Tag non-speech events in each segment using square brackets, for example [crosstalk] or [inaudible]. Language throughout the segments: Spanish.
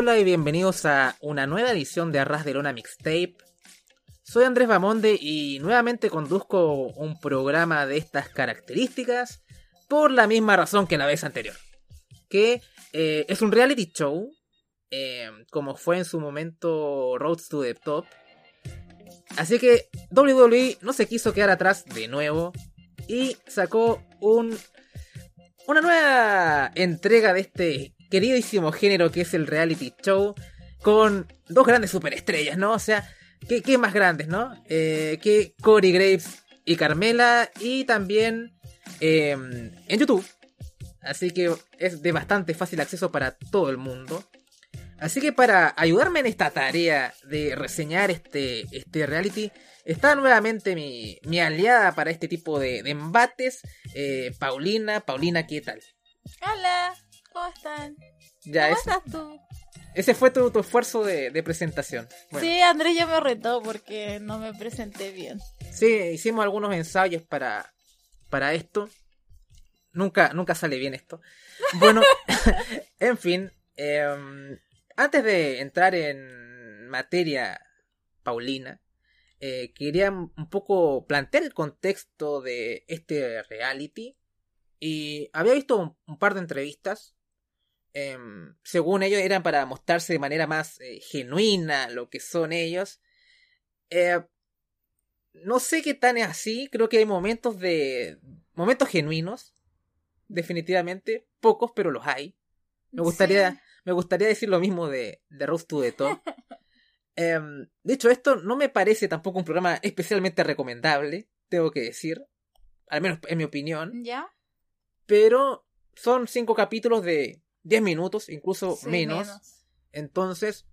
Hola y bienvenidos a una nueva edición de Arras de Lona Mixtape. Soy Andrés Bamonde y nuevamente conduzco un programa de estas características por la misma razón que la vez anterior. Que eh, es un reality show, eh, como fue en su momento Roads to the Top. Así que WWE no se quiso quedar atrás de nuevo y sacó un, una nueva entrega de este queridísimo género que es el reality show con dos grandes superestrellas, ¿no? O sea, ¿qué, más grandes, ¿no? Eh, que Corey Graves y Carmela y también em, en YouTube. Así que es de bastante fácil acceso para todo el mundo. Así que para ayudarme en esta tarea de reseñar este, este reality, está nuevamente mi, mi aliada para este tipo de, embates, eh, Paulina. Paulina, ¿qué tal? Hola. ¿Cómo están? ¿Cómo estás tú? Ese fue tu, esfuerzo de, presentación. Sí, Andrés ya me retó porque no me presenté bien. Sí, hicimos algunos ensayos para, para esto. Nunca, nunca sale bien esto. Bueno, [laughs] [laughs] en fin. Em, antes de entrar en materia, Paulina, eh, quería un poco plantear el contexto de este reality. Y había visto un par de entrevistas Em, según ellos, eran para mostrarse de manera más eh, genuina lo que son ellos. Eh, no sé qué tan es así, creo que hay momentos de. momentos genuinos. Definitivamente. Pocos, pero los hay. Me gustaría. Me gustaría decir lo mismo de, de Rose to the Top. [laughs] Em, de hecho, esto no me parece tampoco un programa especialmente recomendable, tengo que decir. Al menos en mi opinión. ¿Ya? Pero son cinco capítulos de 10 minutos, incluso menos. Entonces,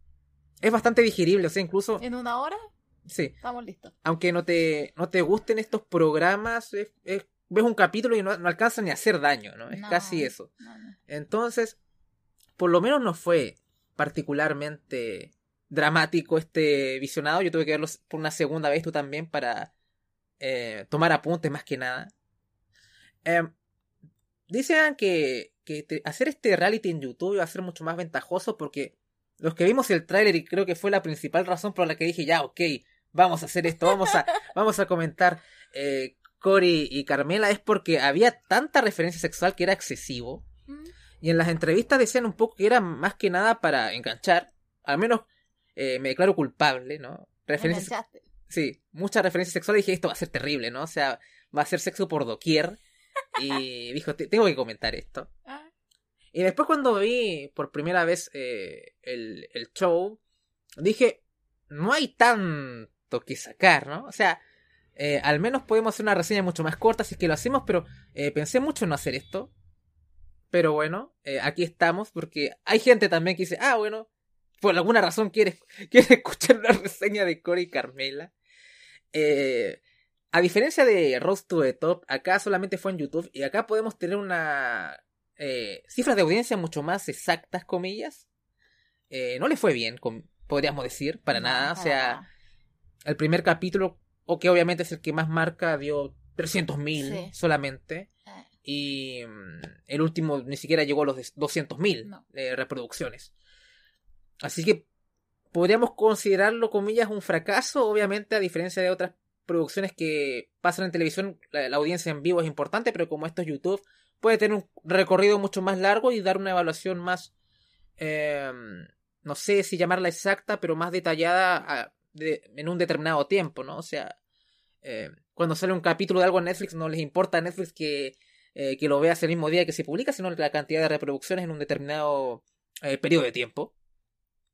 es bastante digerible, o sea, incluso... ¿En una hora? Sí. Estamos listos. Aunque no te, no te gusten estos programas, ves un capítulo y no, no alcanza ni a hacer daño, ¿no? Es casi eso. Entonces, por lo menos no fue particularmente dramático este visionado. Yo tuve que verlo por una segunda vez, tú también, para eh, tomar apuntes más que nada. Eh, dicen que que hacer este reality en YouTube iba a ser mucho más ventajoso porque los que vimos el tráiler y creo que fue la principal razón por la que dije ya, ok, vamos a hacer esto, vamos a, [laughs] vamos a comentar eh, Cory y Carmela es porque había tanta referencia sexual que era excesivo. Mm. Y en las entrevistas decían un poco que era más que nada para enganchar. Al menos eh, me declaro culpable, ¿no? Referencias. Sí, muchas referencias sexuales. Y dije, esto va a ser terrible, ¿no? O sea, va a ser sexo por doquier. Y dijo, tengo que comentar esto. Ah. Y después cuando vi por primera vez eh, el, show, dije, no hay tanto que sacar, ¿no? O sea, eh, al menos podemos hacer una reseña mucho más corta es que lo hacemos, pero eh, pensé mucho en no hacer esto. Pero bueno, aquí estamos porque hay gente también que dice, ah, bueno, por alguna razón quiere, [laughs] quiere escuchar una reseña de Cory y Carmela. Eh, a diferencia de Roast to the Top, acá solamente fue en YouTube y acá podemos tener una eh, cifras de audiencia mucho más exactas, comillas. Eh, no le fue bien, podríamos decir, para nada. O sea, el primer capítulo, o que obviamente es el que más marca, dio 300.000 mil solamente. Eh. Y mm, el último ni siquiera llegó a los 200.000 mil reproducciones. Así que podríamos considerarlo, comillas, un fracaso, obviamente, a diferencia de otras producciones que pasan en televisión, la, audiencia en vivo es importante, pero como esto es YouTube, puede tener un recorrido mucho más largo y dar una evaluación más, em, no sé si llamarla exacta, pero más detallada en un determinado tiempo, ¿no? O sea, eh, cuando sale un capítulo de algo en Netflix, no les importa a Netflix que, eh, que lo veas el mismo día que se publica, sino la cantidad de reproducciones en un determinado eh, periodo de tiempo.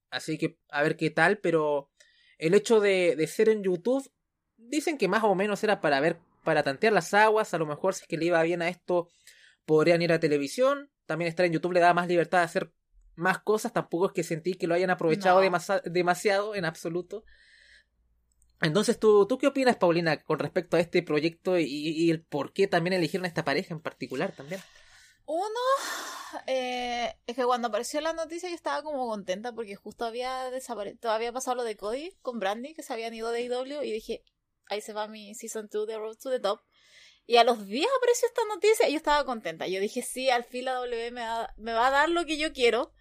Así que a ver qué tal, pero el hecho de, de ser en YouTube dicen que más o menos era para ver, para tantear las aguas, a lo mejor si es que le iba bien a esto, podrían ir a televisión, también estar en YouTube le da más libertad de hacer más cosas, tampoco es que sentí que lo hayan aprovechado demasiado en absoluto. Entonces, ¿tú, ¿tú qué opinas, Paulina, con respecto a este proyecto y, el por qué también eligieron a esta pareja en particular también? Uno, eh, es que cuando apareció la noticia yo estaba como contenta porque justo había desaparecido, había pasado lo de Cody con Brandy, que se habían ido de IW, y dije, ahí se va mi Season 2 de Road to the Top. Y a los días apareció esta noticia y yo estaba contenta. Yo dije, sí, al fin la W me va, a dar lo que yo quiero.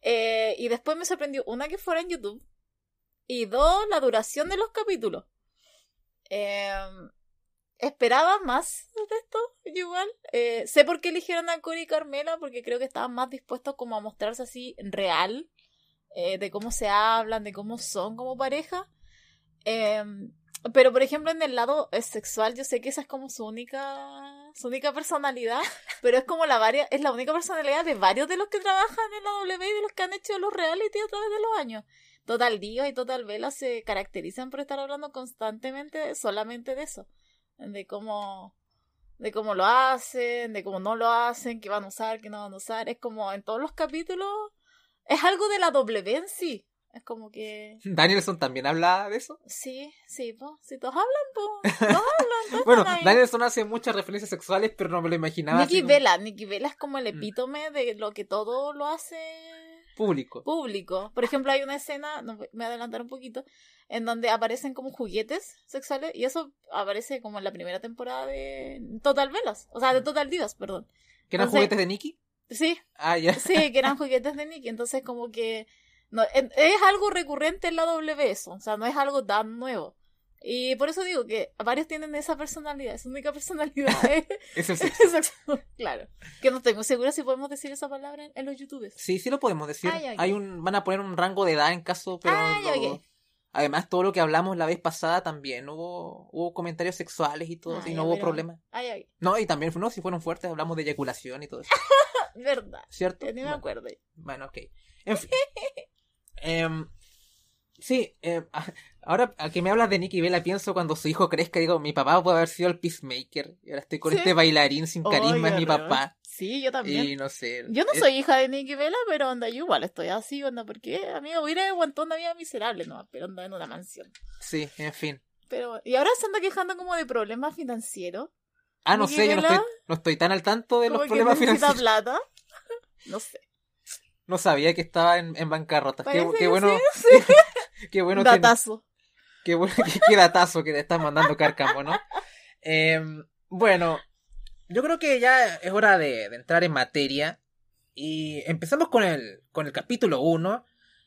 Eh, y después me sorprendió, una, que fuera en YouTube. Y dos, la duración de los capítulos. Em, esperaba más de esto, igual. Eh, sé por qué eligieron a Cory y Carmela, porque creo que estaban más dispuestos como a mostrarse así real, eh, de cómo se hablan, de cómo son como pareja. Em, pero por ejemplo en el lado eh, sexual yo sé que esa es como su única su única personalidad, [laughs] pero es como la varia, es la única personalidad de varios de los que trabajan en la W y de los que han hecho los reality a través de los años. Total Dios y Total Vela se caracterizan por estar hablando constantemente solamente de eso, de cómo de cómo lo hacen, de cómo no lo hacen, qué van a usar, qué no van a usar, es como en todos los capítulos es algo de la W en sí. Es como que. [laughs] ¿Danielson también habla de eso? Sí, sí, pues. Si todos hablan, pues. Todos hablan. [laughs] bueno, Danielson hace muchas referencias sexuales, pero no me lo imaginaba. Nicky Vela. Nicky Vela es como el mm. epítome de lo que todo lo hace. Público. Público. Por ejemplo, hay una escena, me voy a adelantar un poquito, en donde aparecen como juguetes sexuales, y eso aparece como en la primera temporada de Total Velas. O sea, de mm. Total Divas, perdón. ¿Que eran juguetes de Nicky? Sí. Ah, ya. Sí, que eran [laughs] juguetes de Nicky. Entonces, como que no, es algo recurrente en la W eso, o sea, no es algo tan nuevo. Y por eso digo que varios tienen esa personalidad, su única [laughs] personalidad [laughs] es el [laughs] Claro. Que no tengo segura si podemos decir esa palabra en, los youtubers. Sí, sí lo podemos decir. Hay un, van a poner un rango de edad en caso, pero además todo lo que hablamos la vez pasada también hubo, hubo comentarios sexuales y todo, y no hubo problema. No, y también no, si fueron fuertes, hablamos de eyaculación y todo eso. Verdad. ¿Cierto? Ni me acuerdo. Bueno, ok. En fin. Em, sí, em, [laughs] ahora que me hablas de Nicky Vela, pienso cuando su hijo crezca, digo, mi papá puede haber sido el Peacemaker. Y ahora estoy con este bailarín sin carisma, es mi papá. Sí, yo también. Y no sé. Yo no soy hija de Nicky Vela, pero onda, yo igual estoy así, onda, porque, amigo, hubiera aguantado una vida miserable, ¿no? Pero anda en una mansión. Sí, en fin. Pero, y ahora se anda quejando como de problemas financieros. Ah, no sé, yo no estoy, no estoy tan al tanto de los problemas financieros. plata? [laughs] no sé. No sabía que estaba en, en bancarrota. Qué, bueno. [laughs] qué bueno datazo. Que, qué bueno qué datazo que te están mandando Carcamo, ¿no? Em, bueno, yo creo que ya es hora de, entrar en materia. Y empezamos con el, con el capítulo 1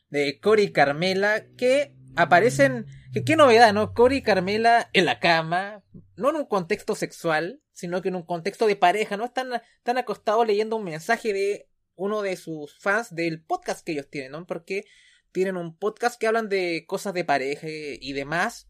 de Cory y Carmela, que aparecen. Que, qué novedad, ¿no? Cory y Carmela en la cama, no en un contexto sexual, sino que en un contexto de pareja, ¿no? Están, están acostados leyendo un mensaje de uno de sus fans del podcast que ellos tienen, ¿no? Porque tienen un podcast que hablan de cosas de pareja y demás.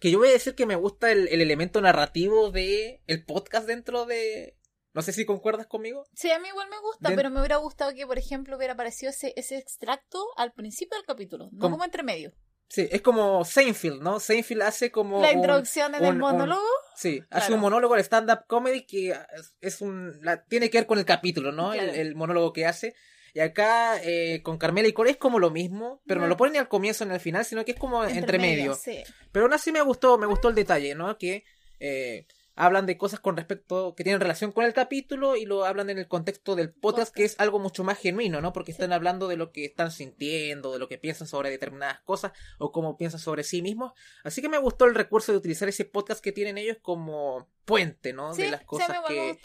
Que yo voy a decir que me gusta el, elemento narrativo de el podcast dentro de. No sé si concuerdas conmigo. Sí, a mí igual me gusta, pero me hubiera gustado que, por ejemplo, hubiera aparecido ese, ese extracto al principio del capítulo, no como entre medio. Sí, es como Seinfeld, ¿no? Seinfeld hace como. La introducción en el monólogo. sí, hace un monólogo de stand-up comedy que es, un. La, tiene que ver con el capítulo, ¿no? El, monólogo que hace. Y acá eh, con Carmela y Core es como lo mismo, pero no, lo ponen ni al comienzo ni al final, sino que es como entre, medio. Sí. Pero aún así me gustó, me gustó el detalle, ¿no? Que eh, hablan de cosas con respecto que tienen relación con el capítulo y lo hablan en el contexto del podcast, que es algo mucho más genuino, ¿no? Porque están hablando de lo que están sintiendo, de lo que piensan sobre determinadas cosas o cómo piensan sobre sí mismos. Así que me gustó el recurso de utilizar ese podcast que tienen ellos como puente, ¿no? de las cosas que,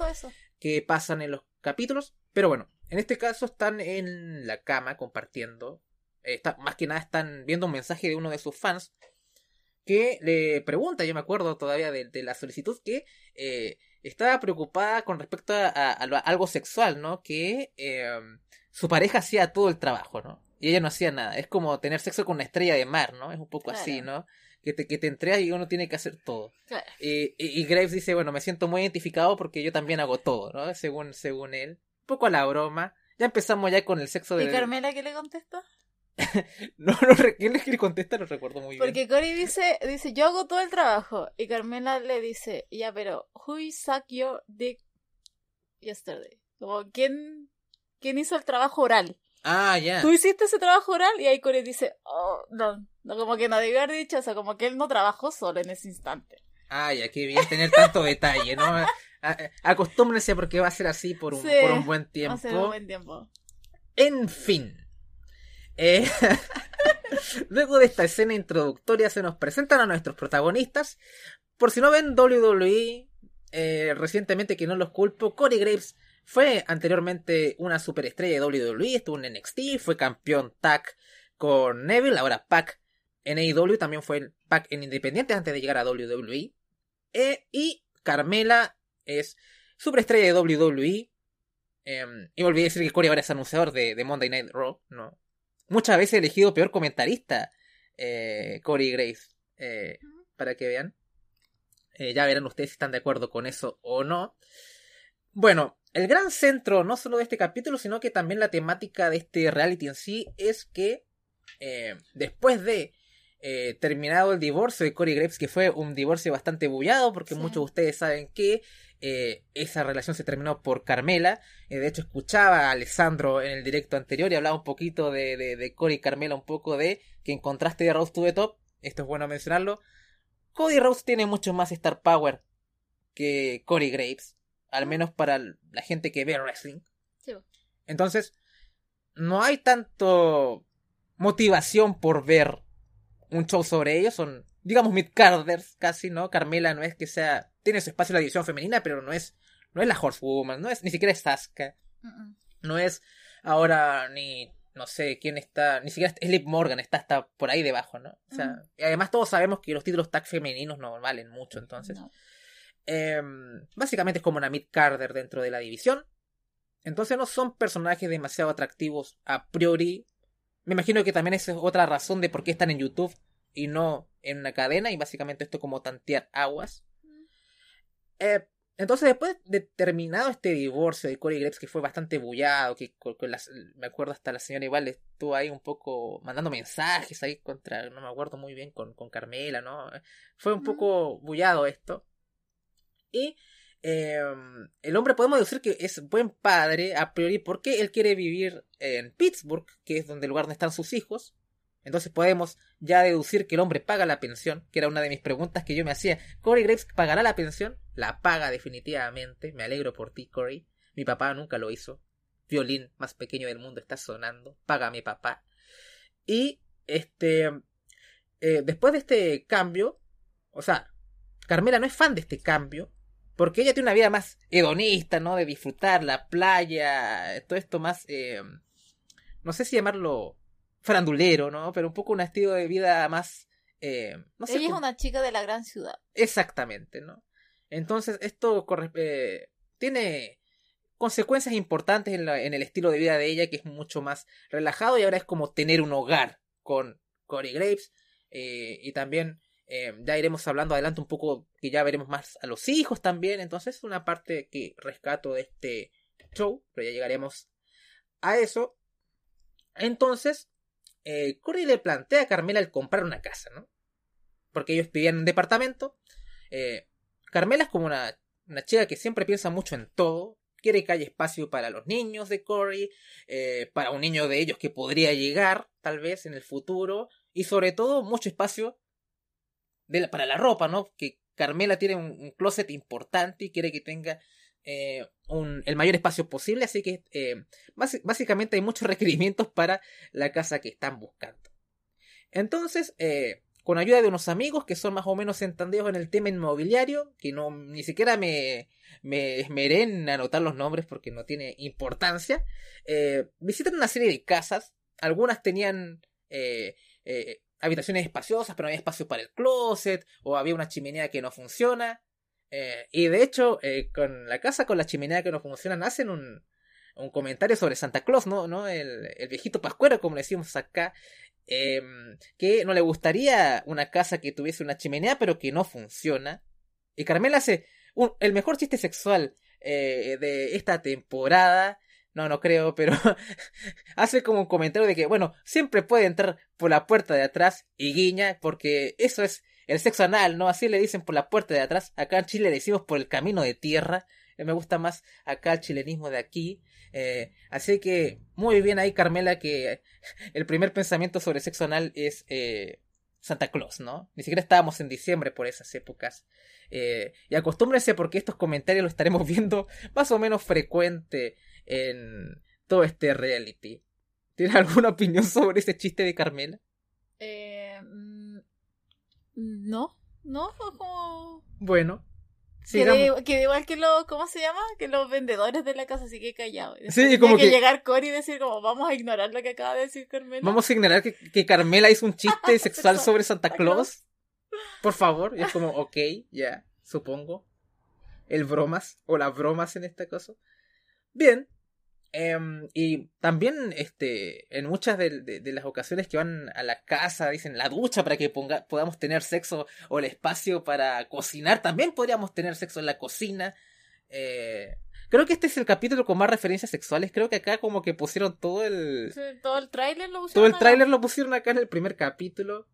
que pasan en los capítulos. Pero bueno, en este caso están en la cama compartiendo. Eh, más que nada están viendo un mensaje de uno de sus fans que le pregunta, yo me acuerdo todavía de, la solicitud, que eh, estaba preocupada con respecto a, algo sexual, ¿no? Que em, su pareja hacía todo el trabajo, ¿no? Y ella no hacía nada. Es como tener sexo con una estrella de mar, ¿no? Es un poco así, ¿no? Que te, que te entregas y uno tiene que hacer todo. y, Graves dice, bueno, me siento muy identificado porque yo también hago todo, ¿no? Según, según él. Un poco a la broma. Ya empezamos ya con el sexo de... ¿Y Carmela qué le contesta? [laughs] no, no, ¿quién le contesta? No recuerdo muy bien. Porque Cory dice, dice, yo hago todo el trabajo. Y Carmela le dice, ya, pero, who suck your dick yesterday? Como, ¿quién, quién hizo el trabajo oral? Ah, ya. Tú hiciste ese trabajo oral y ahí Cory dice, oh, no, no, como que no debe haber dicho, o sea, como que él no trabajó solo en ese instante. Ya, qué bien tener tanto detalle, ¿no? [laughs] Acostúmbrense porque va a ser así por un, por un buen tiempo. Va a ser un buen tiempo. En fin. Eh, [laughs] luego de esta escena introductoria se nos presentan a nuestros protagonistas. Por si no ven WWE, eh, recientemente que no los culpo, Corey Graves fue anteriormente una superestrella de WWE, estuvo en NXT, fue campeón tag con Neville, ahora Pac en AEW, también fue Pac en Independiente antes de llegar a WWE. Eh, y Carmela es superestrella de WWE. Em, y me olvidé decir que Corey ahora es anunciador de, Monday Night Raw, ¿no? Muchas veces elegido peor comentarista eh, Corey Grace, eh, para que vean. Eh, ya verán ustedes si están de acuerdo con eso o no. Bueno, el gran centro, no solo de este capítulo, sino que también la temática de este reality en sí, es que después de terminado el divorcio de Corey Graves, que fue un divorcio bastante bullado, porque muchos de ustedes saben que eh, esa relación se terminó por Carmela. Eh, de hecho, escuchaba a Alessandro en el directo anterior y hablaba un poquito de, de, Cody y Carmela, un poco de que en contraste de Rose to the Top, esto es bueno mencionarlo, Cody Rose tiene mucho más star power que Cody Graves, al menos para la gente que ve wrestling. Entonces, no hay tanto motivación por ver un show sobre ellos, son digamos mid-carders casi, ¿no? Carmela no es que sea tiene su espacio en la división femenina, pero no es, no es la Horsewoman, no es, ni siquiera es Sasuka. No es ahora ni, no sé, quién está, ni siquiera es Liv Morgan, está hasta por ahí debajo, ¿no? O sea, y además todos sabemos que los títulos tag femeninos no valen mucho, entonces. Em, básicamente es como una mid Carter dentro de la división. Entonces no son personajes demasiado atractivos a priori. Me imagino que también esa es otra razón de por qué están en YouTube y no en una cadena. Y básicamente esto como tantear aguas. Eh, entonces, después de terminado este divorcio de Corey Graves, que fue bastante bullado, que me acuerdo hasta la señora igual estuvo ahí un poco mandando mensajes ahí contra, no me acuerdo muy bien, con, con Carmela, ¿no? Fue un poco bullado esto. Y em, el hombre podemos decir que es buen padre a priori porque él quiere vivir en Pittsburgh, que es donde el lugar donde están sus hijos. Entonces podemos ya deducir que el hombre paga la pensión, que era una de mis preguntas que yo me hacía. ¿Corey Graves pagará la pensión? La paga definitivamente. Me alegro por ti, Corey. Mi papá nunca lo hizo. Violín más pequeño del mundo está sonando. Paga mi papá. Y este. Eh, después de este cambio. O sea, Carmela no es fan de este cambio. Porque ella tiene una vida más hedonista, ¿no? De disfrutar la playa. Todo esto más. Eh, no sé si llamarlo frandulero, ¿no? Pero un poco un estilo de vida más... Eh, no sé Ella es una chica de la gran ciudad. Exactamente, ¿no? Entonces esto eh, tiene consecuencias importantes en, el estilo de vida de ella, que es mucho más relajado y ahora es como tener un hogar con Corey Graves. Eh, y también ya iremos hablando adelante un poco, que ya veremos más a los hijos también. Entonces es una parte que rescato de este show, pero ya llegaremos a eso. Entonces, eh, le plantea a Carmela el comprar una casa, ¿no? Porque ellos pedían un departamento. Eh, Carmela es como una, una, chica que siempre piensa mucho en todo. Quiere que haya espacio para los niños de Corey, eh, para un niño de ellos que podría llegar, tal vez, en el futuro. Y sobre todo, mucho espacio para la ropa, ¿no? Que Carmela tiene un closet importante y quiere que tenga eh, el mayor espacio posible, así que eh, básicamente hay muchos [laughs] requerimientos para la casa que están buscando. Entonces, eh, con ayuda de unos amigos que son más o menos entendidos en el tema inmobiliario, que no ni siquiera me, me esmeré en anotar los nombres porque no tiene importancia, visitan una serie de casas, algunas tenían habitaciones espaciosas, pero no había espacio para el closet, o había una chimenea que no funciona, eh, y de hecho, eh, con la casa con la chimenea que no funcionan, hacen un, un comentario sobre Santa Claus, ¿no? ¿No? El, el viejito pascuero, como le decimos acá, em, que no le gustaría una casa que tuviese una chimenea, pero que no funciona. Y Carmela hace el mejor chiste sexual eh, de esta temporada. No, no creo, pero [laughs] hace como un comentario de que, bueno, siempre puede entrar por la puerta de atrás y guiña, porque eso es el sexo anal, ¿no? Así le dicen por la puerta de atrás. Acá en Chile le decimos por el camino de tierra. Eh, me gusta más acá el chilenismo de aquí. Eh, así que muy bien ahí, Carmela, que el primer pensamiento sobre sexo anal es eh, Santa Claus, ¿no? Ni siquiera estábamos en diciembre por esas épocas. y acostúmbrense porque estos comentarios los estaremos [laughs] viendo más o menos frecuente en todo este reality. ¿Tienes alguna opinión sobre ese chiste de Carmela? Eh, no, no, fue como... Bueno, que igual que los, ¿cómo se llama? Que los vendedores de la casa, así que callado. Sí, como que, llegar Cory y decir como, vamos a ignorar lo que acaba de decir Carmela. Vamos a ignorar que, que Carmela hizo un chiste [laughs] sexual sobre Santa Claus. Por favor. Y es como, ok, ya, supongo. El bromas, o las bromas en este caso. Bien, Em, y también este, en muchas de, las ocasiones que van a la casa, dicen la ducha para que ponga, podamos tener sexo o el espacio para cocinar, también podríamos tener sexo en la cocina. Eh, creo que este es el capítulo con más referencias sexuales. Creo que acá como que pusieron todo el... todo el tráiler lo pusieron. Todo el tráiler lo pusieron acá en el primer capítulo.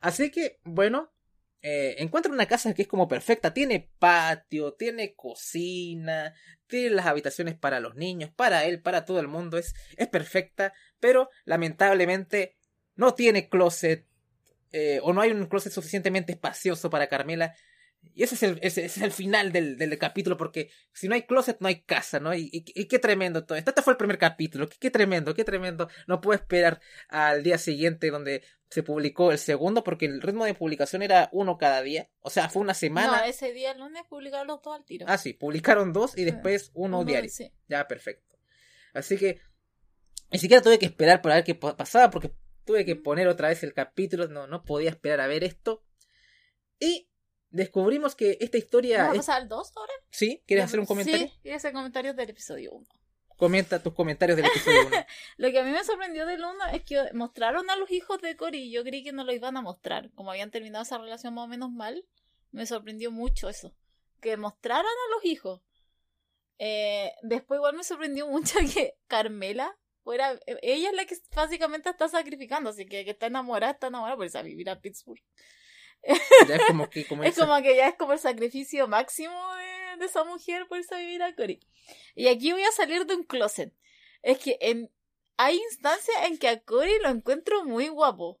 Así que, bueno, eh, encuentra una casa que es como perfecta. Tiene patio, tiene cocina, tiene las habitaciones para los niños, para él, para todo el mundo. Es, es perfecta, pero lamentablemente no tiene closet. Eh, o no hay un closet suficientemente espacioso para Carmela. Y ese es el, ese, es el final del, del, capítulo, porque si no hay closet, no hay casa, ¿no? Y, y, qué tremendo todo esto. Este fue el primer capítulo, qué, qué, tremendo, qué tremendo. No puedo esperar al día siguiente donde se publicó el segundo, porque el ritmo de publicación era uno cada día. O sea, fue una semana. No, ese día el lunes publicaron los dos al tiro. Ah, sí, publicaron dos y después uno, diario. Ya, perfecto. Así que ni siquiera tuve que esperar para ver qué pasaba, porque tuve que poner otra vez el capítulo, no, no podía esperar a ver esto. Y descubrimos que esta historia. ¿Vamos a pasar al 2 ahora? ¿Sí? ¿Quieres hacer un comentario? Sí, quiero hacer comentarios del episodio 1. Comenta tus comentarios del episodio 1. [laughs] lo que a mí me sorprendió del 1 es que mostraron a los hijos de Cory y yo creí que no lo iban a mostrar. Como habían terminado esa relación más o menos mal, me sorprendió mucho eso. Que mostraran a los hijos. Eh, después igual me sorprendió mucho [laughs] que Carmela fuera... Ella es la que básicamente está sacrificando, así que que está enamorada, está enamorada por irse a vivir a Pittsburgh. Es como que, [laughs] es como que ya es como el sacrificio máximo de, esa mujer por irse a vivir a Cory. Y aquí voy a salir de un closet. Es que en, hay instancias en que a Cory lo encuentro muy guapo.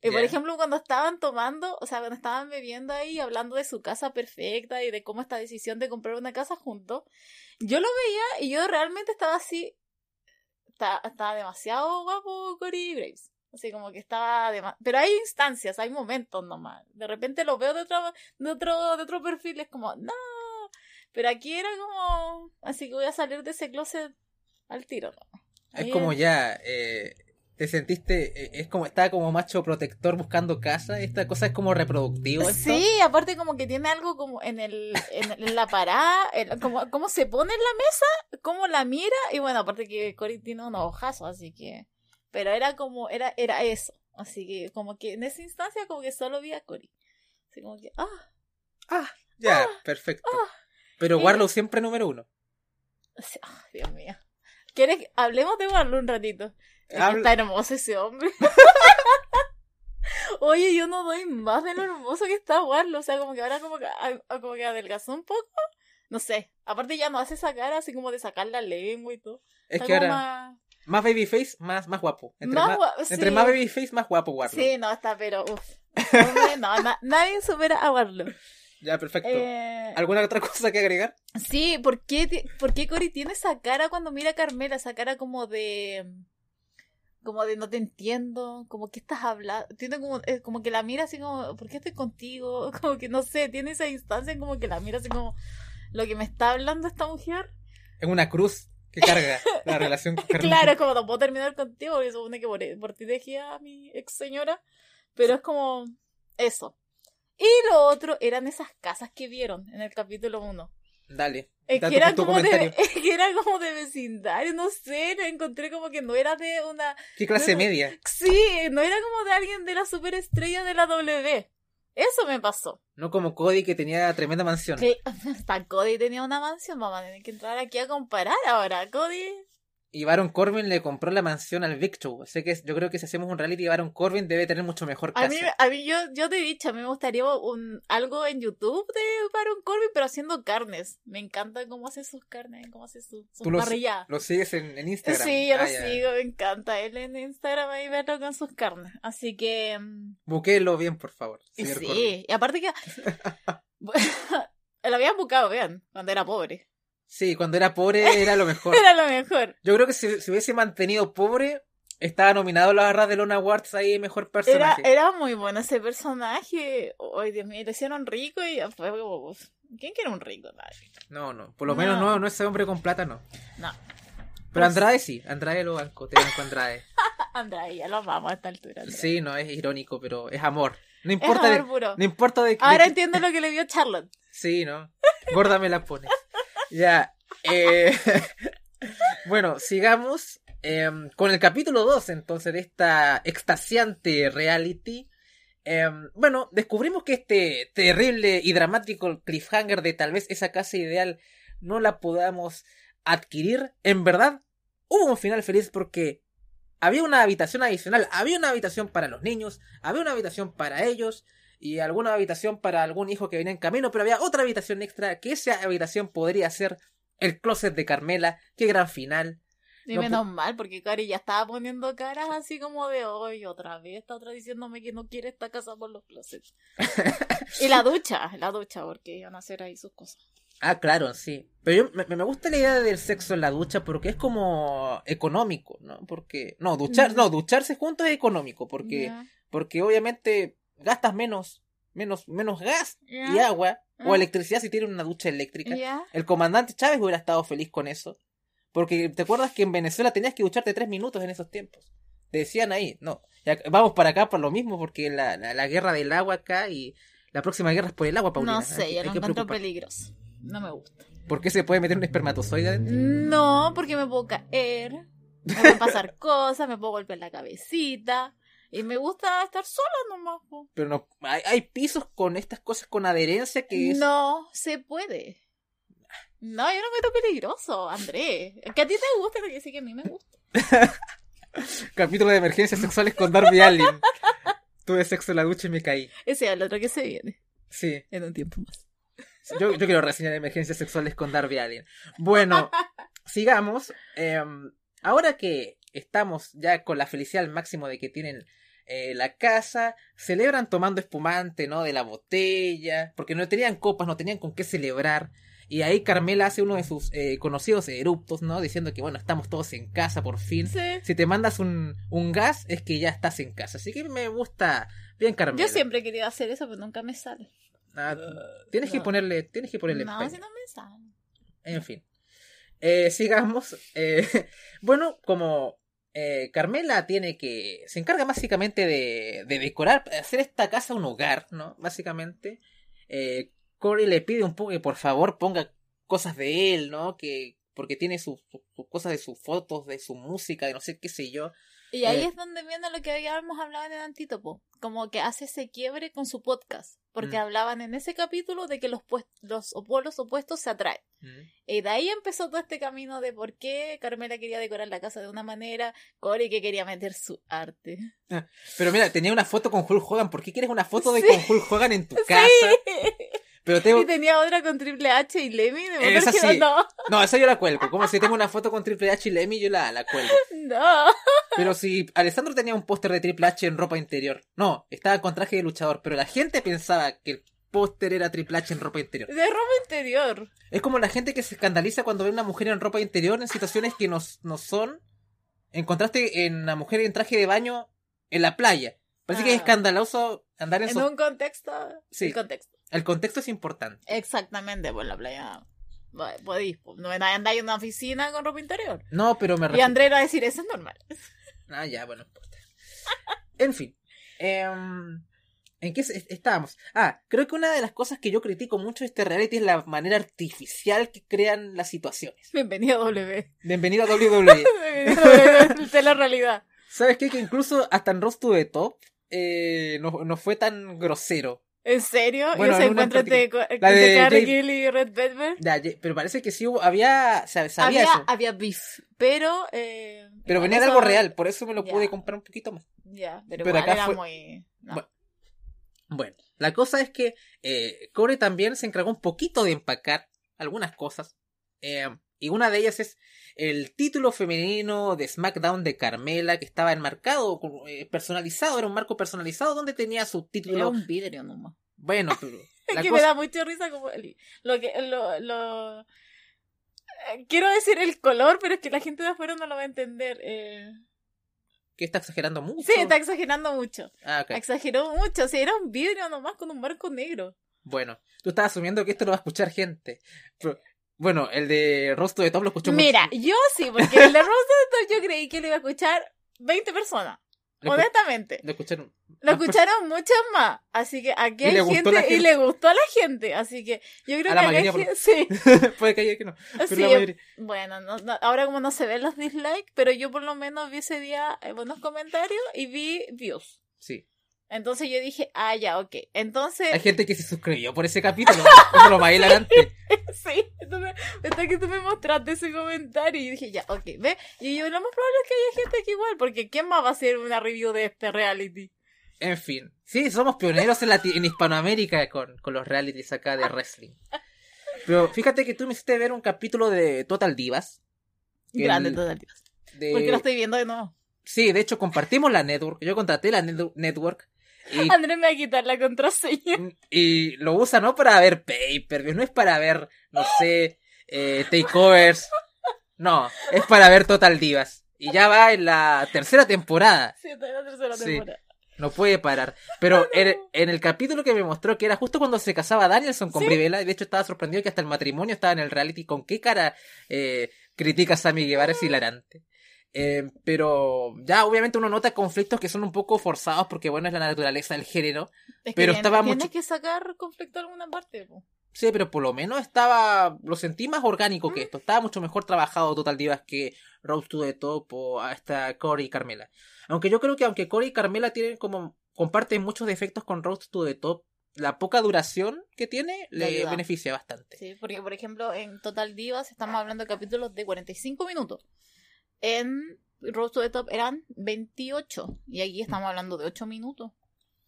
y Por ejemplo, cuando estaban tomando, o sea, cuando estaban bebiendo ahí, hablando de su casa perfecta y de cómo esta decisión de comprar una casa juntos, yo lo veía y yo realmente estaba así, estaba, estaba demasiado guapo Cory Graves. Así como que estaba de Pero hay instancias, hay momentos nomás. De repente lo veo de otro, de otro, de otro perfil, es como, no. Pero aquí era como, así que voy a salir de ese closet al tiro. Es como ya, eh, te sentiste, eh, es como, estaba como macho protector buscando casa, esta cosa es como reproductivo. Sí, aparte como que tiene algo como en el, en, la parada, como, cómo se pone en la mesa, cómo la mira, y bueno, aparte que Cory tiene unos ojazos, así que... Pero era como, era, era eso. Así que como que en esa instancia como que solo vi a Cory. Así como que, ah. Ah, ya, ah, perfecto. Ah. Pero Warlow siempre número uno. Ah, Dios mío. ¿Quieres que hablemos de Warlow un ratito? Está hermoso ese hombre. [laughs] Oye, yo no doy más de lo hermoso que está Warlow. O sea, como que ahora como que, como que adelgazó un poco. No sé. Aparte ya no hace esa cara así como de sacar la lengua y todo. Es que ahora... Más babyface, más, más guapo. Entre más, entre más babyface, más guapo Warlock. Sí, no, está, pero uff. [laughs] no, nadie supera a Warlock. Ya, perfecto. Eh, ¿Alguna otra cosa que agregar? Sí, ¿por qué, ¿por qué Cory tiene esa cara cuando mira a Carmela? Esa cara como de. Como de no te entiendo, como que estás hablando. Tiene como, eh, como que la mira así como, ¿por qué estoy contigo? [laughs] Como que no sé, tiene esa instancia como que la mira así como, ¿lo que me está hablando esta mujer? Es una cruz que carga la relación con [laughs] Carmen. Claro, es como no puedo terminar contigo, porque supone que por, ti dejé a mi ex señora, pero es como eso. Y lo otro eran esas casas que vieron en el capítulo 1. Dale. Es que, era como de, [laughs] que era como de vecindario, no sé, encontré como que no era de una... ¿Qué clase media? Sí, no era como de alguien de la superestrella de la W. Eso me pasó. No como Cody que tenía tremenda mansión. [laughs] Hasta Cody tenía una mansión, vamos a tener que entrar aquí a comparar ahora. Cody y Baron Corbin le compró la mansión al Victor. Sé que yo creo que si hacemos un reality, Baron Corbin debe tener mucho mejor casa. A mí, a mí yo, yo te he dicho, a mí me gustaría un, algo en YouTube de Baron Corbin, pero haciendo carnes. Me encanta cómo hace sus carnes, cómo hace su, su parrilla. Lo, sigues en, Instagram? Sí, yo lo ah, sigo, me encanta. Él en Instagram ahí verlo con sus carnes. Así que... Mm, Buquelo bien, por favor. Sí, y aparte que... [laughs] [laughs] lo habían buscado bien, cuando era pobre. Sí, cuando era pobre [laughs] era lo mejor. era lo mejor. Yo creo que si, si hubiese mantenido pobre, estaba nominado a la barra de Lona Awards ahí mejor personaje. Era, era muy bueno ese personaje. Ay, Dios mío, le hicieron rico y fue ¿Quién quiere un rico? No, no. Por lo menos no, no ese hombre con plata, no. No. Pero Andrade sí. Andrade lo banco. Te banco Andrade. [laughs] Andrade, ya lo vamos a esta altura. Sí, no, es irónico, pero es amor. No importa, de, no importa de Ahora entiendo lo que le vio Charlotte. Sí, ¿no? Gorda me la pone. [laughs] Ya. Eh... [laughs] bueno, sigamos em, con el capítulo 2 entonces de esta extasiante reality. Em, bueno, descubrimos que este terrible y dramático cliffhanger de tal vez esa casa ideal no la podamos adquirir. En verdad, hubo un final feliz porque había una habitación adicional, había una habitación para los niños, había una habitación para ellos y alguna habitación para algún hijo que venía en camino, pero había otra habitación extra que esa habitación podría ser el closet de Carmela. Qué gran final. Y menos mal, porque Cari ya estaba poniendo caras así como de hoy, otra vez está otra diciéndome que no quiere esta casa por los closets. [laughs] y la ducha, la ducha, porque iban a hacer ahí sus cosas. Ah, claro, sí. Pero yo, me, gusta la idea del sexo en la ducha porque es como económico, ¿no? Porque, no, duchar, no, ducharse juntos es económico porque, porque obviamente gastas menos, menos, menos gas y agua o electricidad si tienes una ducha eléctrica. El comandante Chávez hubiera estado feliz con eso. Porque te acuerdas que en Venezuela tenías que ducharte tres minutos en esos tiempos. Te decían ahí, no, vamos para acá por lo mismo, porque la, la, guerra del agua acá y la próxima guerra es por el agua, Paulina. No sé, yo lo encuentro peligroso. No me gusta. ¿Por qué se puede meter un espermatozoide adentro? No, porque me puedo caer, me pueden pasar [laughs] cosas, me puedo golpear la cabecita. Y me gusta estar sola nomás. Pero no, hay, pisos con estas cosas con adherencia que No, se puede. No, yo no me meto peligroso, André. Que a ti te gusta, porque sí que a mí me gusta. [laughs] Capítulo de emergencias sexuales con Darby Allin. Tuve sexo en la ducha y me caí. Ese es el otro que se viene. Sí. En un tiempo más. Yo, yo quiero reseñar emergencias sexuales con Darby Allin. Bueno, [laughs] sigamos. Em, ahora que estamos ya con la felicidad al máximo de que tienen eh, la casa, celebran tomando espumante, ¿no? De la botella, porque no tenían copas, no tenían con qué celebrar. Y ahí Carmela hace uno de sus eh, conocidos eruptos, ¿no? Diciendo que, bueno, estamos todos en casa por fin. Si te mandas un, un gas, es que ya estás en casa. Así que me gusta bien Carmela. Yo siempre he querido hacer eso, pero nunca me sale. Ah, tienes que ponerle, tienes que ponerle. No, si no me sale. En fin. Eh, sigamos. Eh, [laughs] bueno, como eh, Carmela tiene que. Se encarga básicamente de, de decorar, hacer esta casa un hogar, ¿no? Básicamente. Eh, Corey le pide un poco que por favor ponga cosas de él, ¿no? Que. Porque tiene sus cosas de sus fotos, de su música, de no sé qué sé yo. Y ahí eh, es donde viene lo que habíamos hablado en el antítopo, como que hace ese quiebre con su podcast, porque mm. hablaban en ese capítulo de que los, pues, los polos opuestos se atraen. Mm. Y de ahí empezó todo este camino de por qué Carmela quería decorar la casa de una manera, Corey que quería meter su arte. Ah, pero mira, tenía una foto con Hulk Hogan, ¿por qué quieres una foto de con Hulk Hogan en tu [laughs] casa? Pero tengo... Y tenía otra con Triple H y Lemmy. esa sí. no. no, esa yo la cuelgo. Como si tengo una foto con Triple H y Lemmy, yo la, la cuelgo. No. Pero si Alessandro tenía un póster de Triple H en ropa interior. No, estaba con traje de luchador. Pero la gente pensaba que el póster era Triple H en ropa interior. De ropa interior. Es como la gente que se escandaliza cuando ve a una mujer en ropa interior en situaciones que no, no son. Encontraste en una mujer en traje de baño en la playa. Parece que es ah. escandaloso andar en... En un contexto... Sí. El contexto. El contexto es importante. Exactamente, pues la playa... Podéis, pues, no andáis en una oficina con ropa interior. No, pero me Y André va a decir, eso es normal. [laughs] Ah, ya, bueno, importa. en fin. Em, ¿En qué estábamos? Ah, creo que una de las cosas que yo critico mucho de este reality es la manera artificial que crean las situaciones. Bienvenido a W. Bienvenido a WWE. [laughs] de la realidad. [laughs] ¿Sabes qué? Que incluso hasta en Roast to the Top eh, no, fue tan grosero. ¿En serio? Bueno, ¿Y ese encuentro entre, la de Cargill y Red Velvet? Ya, pero parece que sí hubo, había, sabía había, eso. Había beef, pero... Eh, pero venía de algo real, por eso me lo pude comprar un poquito más. Ya, pero, acá era muy... Bueno, la cosa es que eh, Corey también se encargó un poquito de empacar algunas cosas. Eh, y una de ellas es el título femenino de SmackDown de Carmela, que estaba enmarcado, eh, personalizado, era un marco personalizado donde tenía su título. Era un vidrio nomás. Bueno, [laughs] pero. que me da mucha risa como lo que. Lo, lo... Eh, quiero decir el color, pero es que la gente de afuera no lo va a entender. Eh... ¿Que está exagerando mucho? Sí, está exagerando mucho. Ah, Exageró mucho. O sea, era un vidrio nomás con un marco negro. Bueno, tú estás asumiendo que esto lo va a escuchar gente. Pero, bueno, el de Rostro de Top lo escuchó Mira, yo sí, porque el de Rostro de Top yo creí que lo iba a escuchar 20 personas. honestamente. Lo escucharon. Lo escucharon muchas más. Así que aquí hay gente, y le gustó a la gente. Así que yo creo que la mayoría gente, sí. [laughs] Puede que haya que no. Bueno, ahora como no se ven los dislikes, pero yo por lo menos vi ese día eh, buenos comentarios y vi views. Sí. Entonces yo dije, ah, ya, ok. Entonces. Hay gente que se suscribió por ese capítulo. [laughs] Eso lo va a ir adelante. [laughs] sí, entonces, hasta que tú me mostraste ese comentario y dije, ya, ok, ve. Y yo, lo más probable es que haya gente que igual, porque ¿quién más va a hacer una review de este reality? En fin. Sí, somos pioneros en, en Hispanoamérica con, con los realities acá de [laughs] wrestling. Pero fíjate que tú me hiciste ver un capítulo de Total Divas. Grande Total Divas. Porque lo estoy viendo de nuevo. Sí, de hecho compartimos la network. Yo contraté la network y, [laughs] Andrés me va a quitar la contraseña. [laughs] Y lo usa no para ver paper, no es para ver, no sé, eh, takeovers. No, es para ver Total Divas. Y ya va en la tercera temporada. Sí, está en la tercera temporada. No puede parar. Pero en, el capítulo que me mostró que era justo cuando se casaba Danielson con ¿Sí? y de hecho estaba sorprendido que hasta el matrimonio estaba en el reality. ¿Con qué cara eh, critica a Sammy Guevara? Es hilarante. Eh, pero ya obviamente uno nota conflictos que son un poco forzados porque bueno es la naturaleza del género. pero estaba mucho... que sacar conflicto en alguna parte. Sí, pero por lo menos estaba, lo sentí más orgánico que mm. esto. Estaba mucho mejor trabajado Total Divas que Rose to the Top o hasta Corey y Carmela. Aunque yo creo que aunque Corey y Carmela tienen como, comparten muchos defectos con Rose to the Top, la poca duración que tiene le beneficia bastante. Sí, porque por ejemplo en Total Divas estamos hablando de capítulos de 45 minutos en Road to the Top eran 28 y aquí estamos hablando de 8 minutos.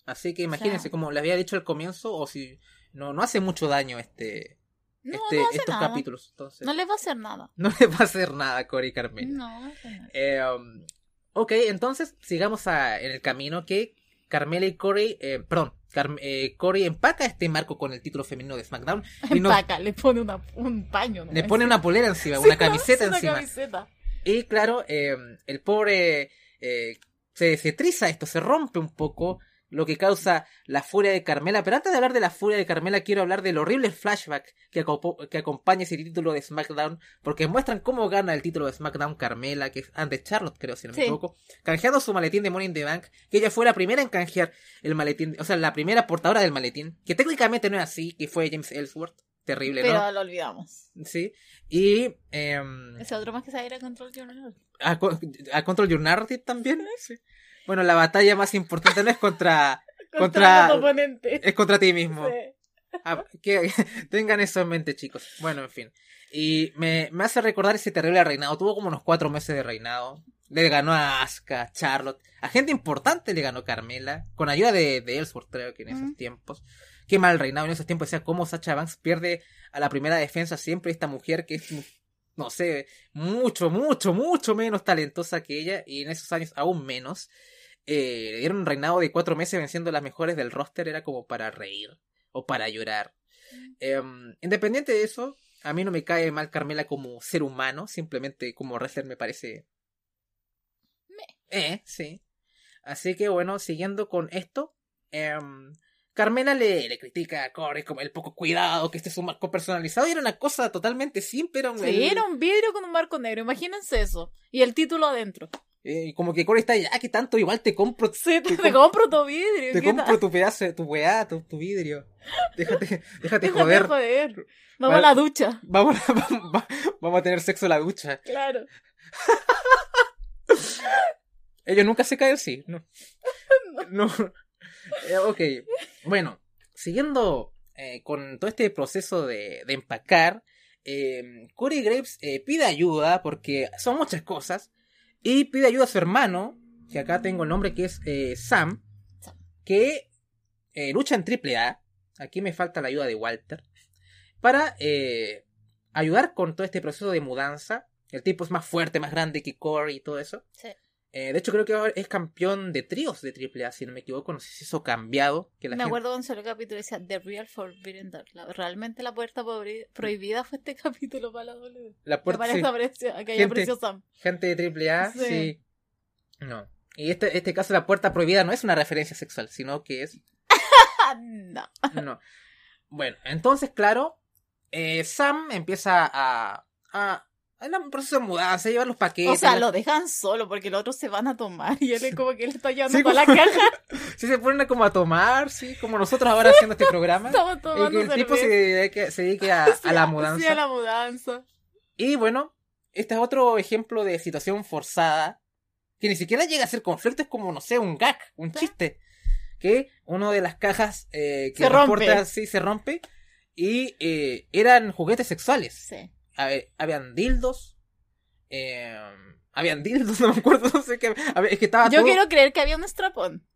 Así que imagínense, como le había dicho al comienzo, o si no, no hace mucho daño este, este estos capítulos. Entonces, no les va a hacer nada. [laughs] No les va a hacer nada Cory y Carmela. No, eh, um, ok, entonces sigamos a, en el camino que Carmela y Corey, eh, perdón, eh, Corey empaca este marco con el título femenino de SmackDown. [laughs] Empaca, le pone un paño. Le pone una polera encima, [laughs] una camiseta encima. Camiseta. Y claro, em, el pobre eh, se, se triza esto, se rompe un poco, lo que causa la furia de Carmela. Pero antes de hablar de la furia de Carmela, quiero hablar del horrible flashback que, que acompaña ese título de SmackDown, porque muestran cómo gana el título de SmackDown Carmela, que es antes Charlotte, creo, si no me equivoco, canjeando su maletín de Money in the Bank, que ella fue la primera en canjear el maletín, o sea, la primera portadora del maletín, que técnicamente no es así, que fue James Ellsworth terrible, ¿no? Pero lo olvidamos. Sí. Y. Eh, Ese otro más que se a Control Your Narrative. ¿A, Control Your Narrative también? Sí. Bueno, la batalla más importante no es contra. [laughs] contra, contra oponente. Es contra ti mismo. Sí. Ah, que, [laughs] tengan eso en mente, chicos. Bueno, en fin. Y me, me hace recordar ese terrible reinado. Tuvo como unos cuatro meses de reinado. Le ganó a Asuka, Charlotte. A gente importante le ganó Carmela. Con ayuda de, de Ellsworth, creo que en esos tiempos qué mal reinado en esos tiempos. O sea, cómo Sacha Banks pierde a la primera defensa siempre esta mujer que es, no sé, mucho, mucho, mucho menos talentosa que ella y en esos años aún menos. Eh, le dieron un reinado de cuatro meses venciendo las mejores del roster, era como para reír o para llorar. Em, independiente de eso, a mí no me cae mal Carmela como ser humano, simplemente como wrestler me parece... Eh, sí. Así que bueno, siguiendo con esto, eh, Carmela le, le critica a Corey como el poco cuidado, que este es un marco personalizado, y era una cosa totalmente simple. Era un, sí, era un vidrio con un marco negro, imagínense eso. Y el título adentro. Y eh, como que Corey está ya, que tanto igual te compro. Sí, te, compro tu vidrio. Te compro tu pedazo, tu weá, tu, vidrio. [laughs] Déjate, déjate, joder. joder. Vamos a la ducha. Vamos a, [laughs] vamos, a tener sexo en la ducha. Claro. [laughs] Ellos nunca se caen así, no. no. [laughs] Eh, ok, bueno, siguiendo eh, con todo este proceso de, empacar, eh, Corey Graves eh, pide ayuda porque son muchas cosas y pide ayuda a su hermano, que acá tengo el nombre que es Sam, que lucha en AAA. Aquí me falta la ayuda de Walter. Para ayudar con todo este proceso de mudanza. El tipo es más fuerte, más grande que Corey y todo eso. Sí. Eh, de hecho, creo que es campeón de tríos de AAA, si no me equivoco. No sé si eso cambiado. Que me acuerdo cuando salió el capítulo decía The Real Forbidden Door. realmente la puerta prohibida fue este [laughs] capítulo para la W. La puerta. Sí. Apareció, gente, Sam. Gente de AAA, sí. sí. No. Y este, este caso, la puerta prohibida no es una referencia sexual, sino que es. [laughs] no. No. Bueno, entonces, claro, eh, Sam empieza a, a, a un proceso de mudanza, a llevar los paquetes. O sea, lo dejan solo porque los otros se van a tomar y él es como que le está llevando toda la caja. [laughs] sí, se ponen como a tomar, sí, como nosotros ahora haciendo este programa. [laughs] Estamos tomando el, el tipo se dedique, se dedique a, [laughs] a, la mudanza. Sí, a la mudanza. Y bueno, este es otro ejemplo de situación forzada que ni siquiera llega a ser conflicto, es como, no sé, un gag, un chiste. Que uno de las cajas eh, que se rompe. sí se rompe y eh, eran juguetes sexuales. Sí. Ver, habían dildos. Eh, habían dildos, [laughs] no me acuerdo, no sé qué. Ver, es que estaba Yo todo... quiero creer que había un strapón.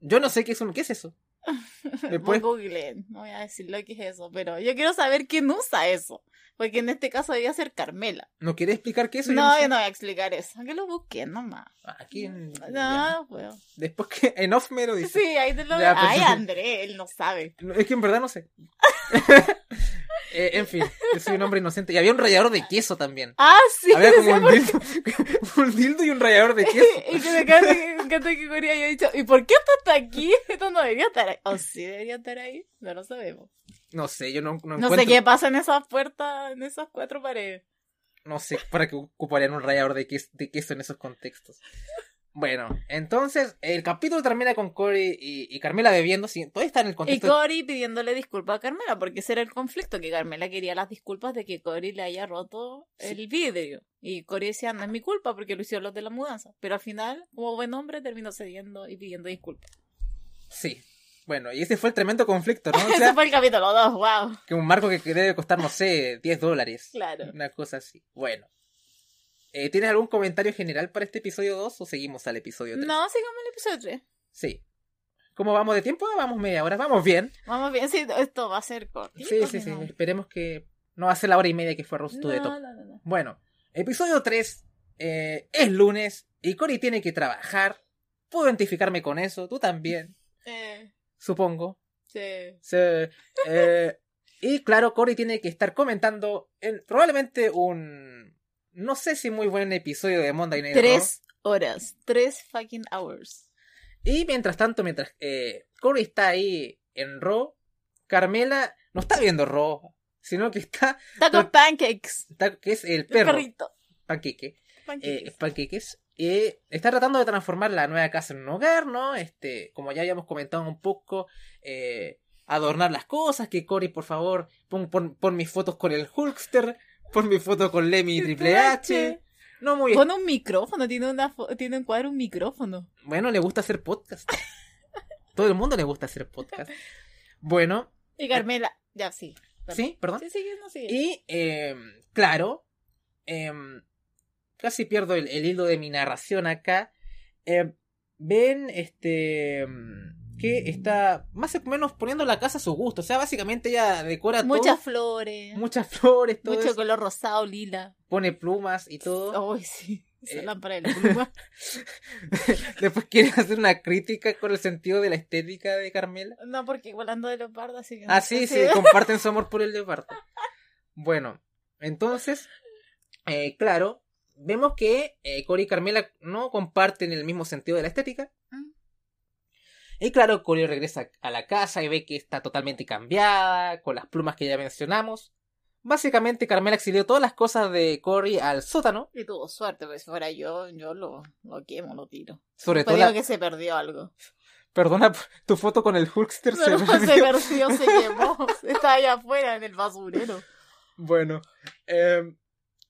Yo no sé qué es, un... ¿Qué es eso. [laughs] Después... Google, no voy a decir lo que es eso, pero yo quiero saber quién usa eso. Porque en este caso debía ser Carmela. ¿No quiere explicar qué es eso? No, yo no, voy a explicar eso. Que lo busqué nomás. Aquí en... No, bueno. Después que en off me lo dice. Sí, ahí te lo ya, Ay, [laughs] André, él no sabe. Es que en verdad no sé. Eh, en fin, yo soy un hombre inocente. Y había un rallador de queso también. Ah, sí. Había como un dildo, [laughs] un dildo y un rallador de queso. [laughs] y que me encanta, me encanta que Corea haya dicho, ¿y por qué esto está aquí? [laughs] Esto no debería estar ahí. ¿O sí debería estar ahí? No lo sabemos. No sé, yo no, no, no encuentro... sé qué pasa en esas puertas, en esas cuatro paredes. No sé, para qué ocuparían un rallador de queso, de queso en esos contextos. Bueno, entonces el capítulo termina con Cory y, y, Carmela bebiendo. Sí, todo está en el contexto. Y Cory pidiéndole disculpas a Carmela, porque ese era el conflicto, que Carmela quería las disculpas de que Cory le haya roto el sí. vidrio. Y Cory decía, no es mi culpa porque lo hicieron los de la mudanza. Pero al final, como buen hombre, terminó cediendo y pidiendo disculpas. Sí. Bueno, y ese fue el tremendo conflicto, ¿no? [laughs] O sea, ese fue el capítulo 2, wow. Que un marco que debe costar, no sé, 10 dólares. Claro. Una cosa así. Bueno. Eh, ¿Tienes algún comentario general para este episodio 2 o seguimos al episodio 3? No, sigamos al episodio 3. Sí. ¿Cómo vamos de tiempo? Vamos media hora. Vamos bien. Vamos bien, sí, esto va a ser cortito. Sí, sí, sí. No. Esperemos que no va a ser la hora y media que fue Rose no, de no, Top. no, no. Bueno, episodio 3 eh, es lunes y Cory tiene que trabajar. Puedo identificarme con eso, tú también. [laughs] Eh, supongo. sí. Sí. Eh, y claro, Cory tiene que estar comentando en probablemente un no sé si muy buen episodio de Monday Night Tres horas. Tres fucking hours. Y mientras tanto, mientras eh, Corey está ahí en Raw, Carmela no está viendo Raw, sino que está... Está con pancakes. Está, que es el perro. El perrito. Panqueque. Pancakes. Eh, panqueques. Eh, está tratando de transformar la nueva casa en un hogar, ¿no? Este, como ya habíamos comentado un poco, eh, adornar las cosas, que Cory, por favor, pon, pon, pon mis fotos con el Hulkster, pon mi foto con Lemmy y Triple H. No muy... Pon un micrófono, tiene, una tiene un cuadro un micrófono. Bueno, le gusta hacer podcast. [laughs] Todo el mundo le gusta hacer podcast. Bueno. Y Carmela, ya sí. Perdón. Sí, perdón. Sí, sigue, no sigue. Y, eh, claro, eh, casi pierdo el, el, hilo de mi narración acá. Eh, ven, este que está más o menos poniendo la casa a su gusto. O sea, básicamente ella decora Muchas todo. flores. Muchas flores, todo Mucho eso. color rosado, lila. Pone plumas y todo. Ay, sí. Esa Eh. lámpara de la pluma. [laughs] Después quiere hacer una crítica con el sentido de la estética de Carmela. no, porque volando de leopardo, así que. Ah, no sí, sé sí, si- comparten su amor por el leopardo. [laughs] Bueno, entonces, eh, claro, vemos que eh, Cory y Carmela no comparten el mismo sentido de la estética. Mm. Y claro, Cory regresa a la casa y ve que está totalmente cambiada, con las plumas que ya mencionamos. Básicamente, Carmela exilió todas las cosas de Cory al sótano, Y tuvo suerte, porque si fuera yo, yo lo, lo quemo, lo tiro. sobre todo. la- que se perdió algo. Perdona, tu foto con el Hulkster se Pero [laughs] se perdió. perdió, se quemó. [laughs] Está allá afuera en el basurero. Bueno, eh,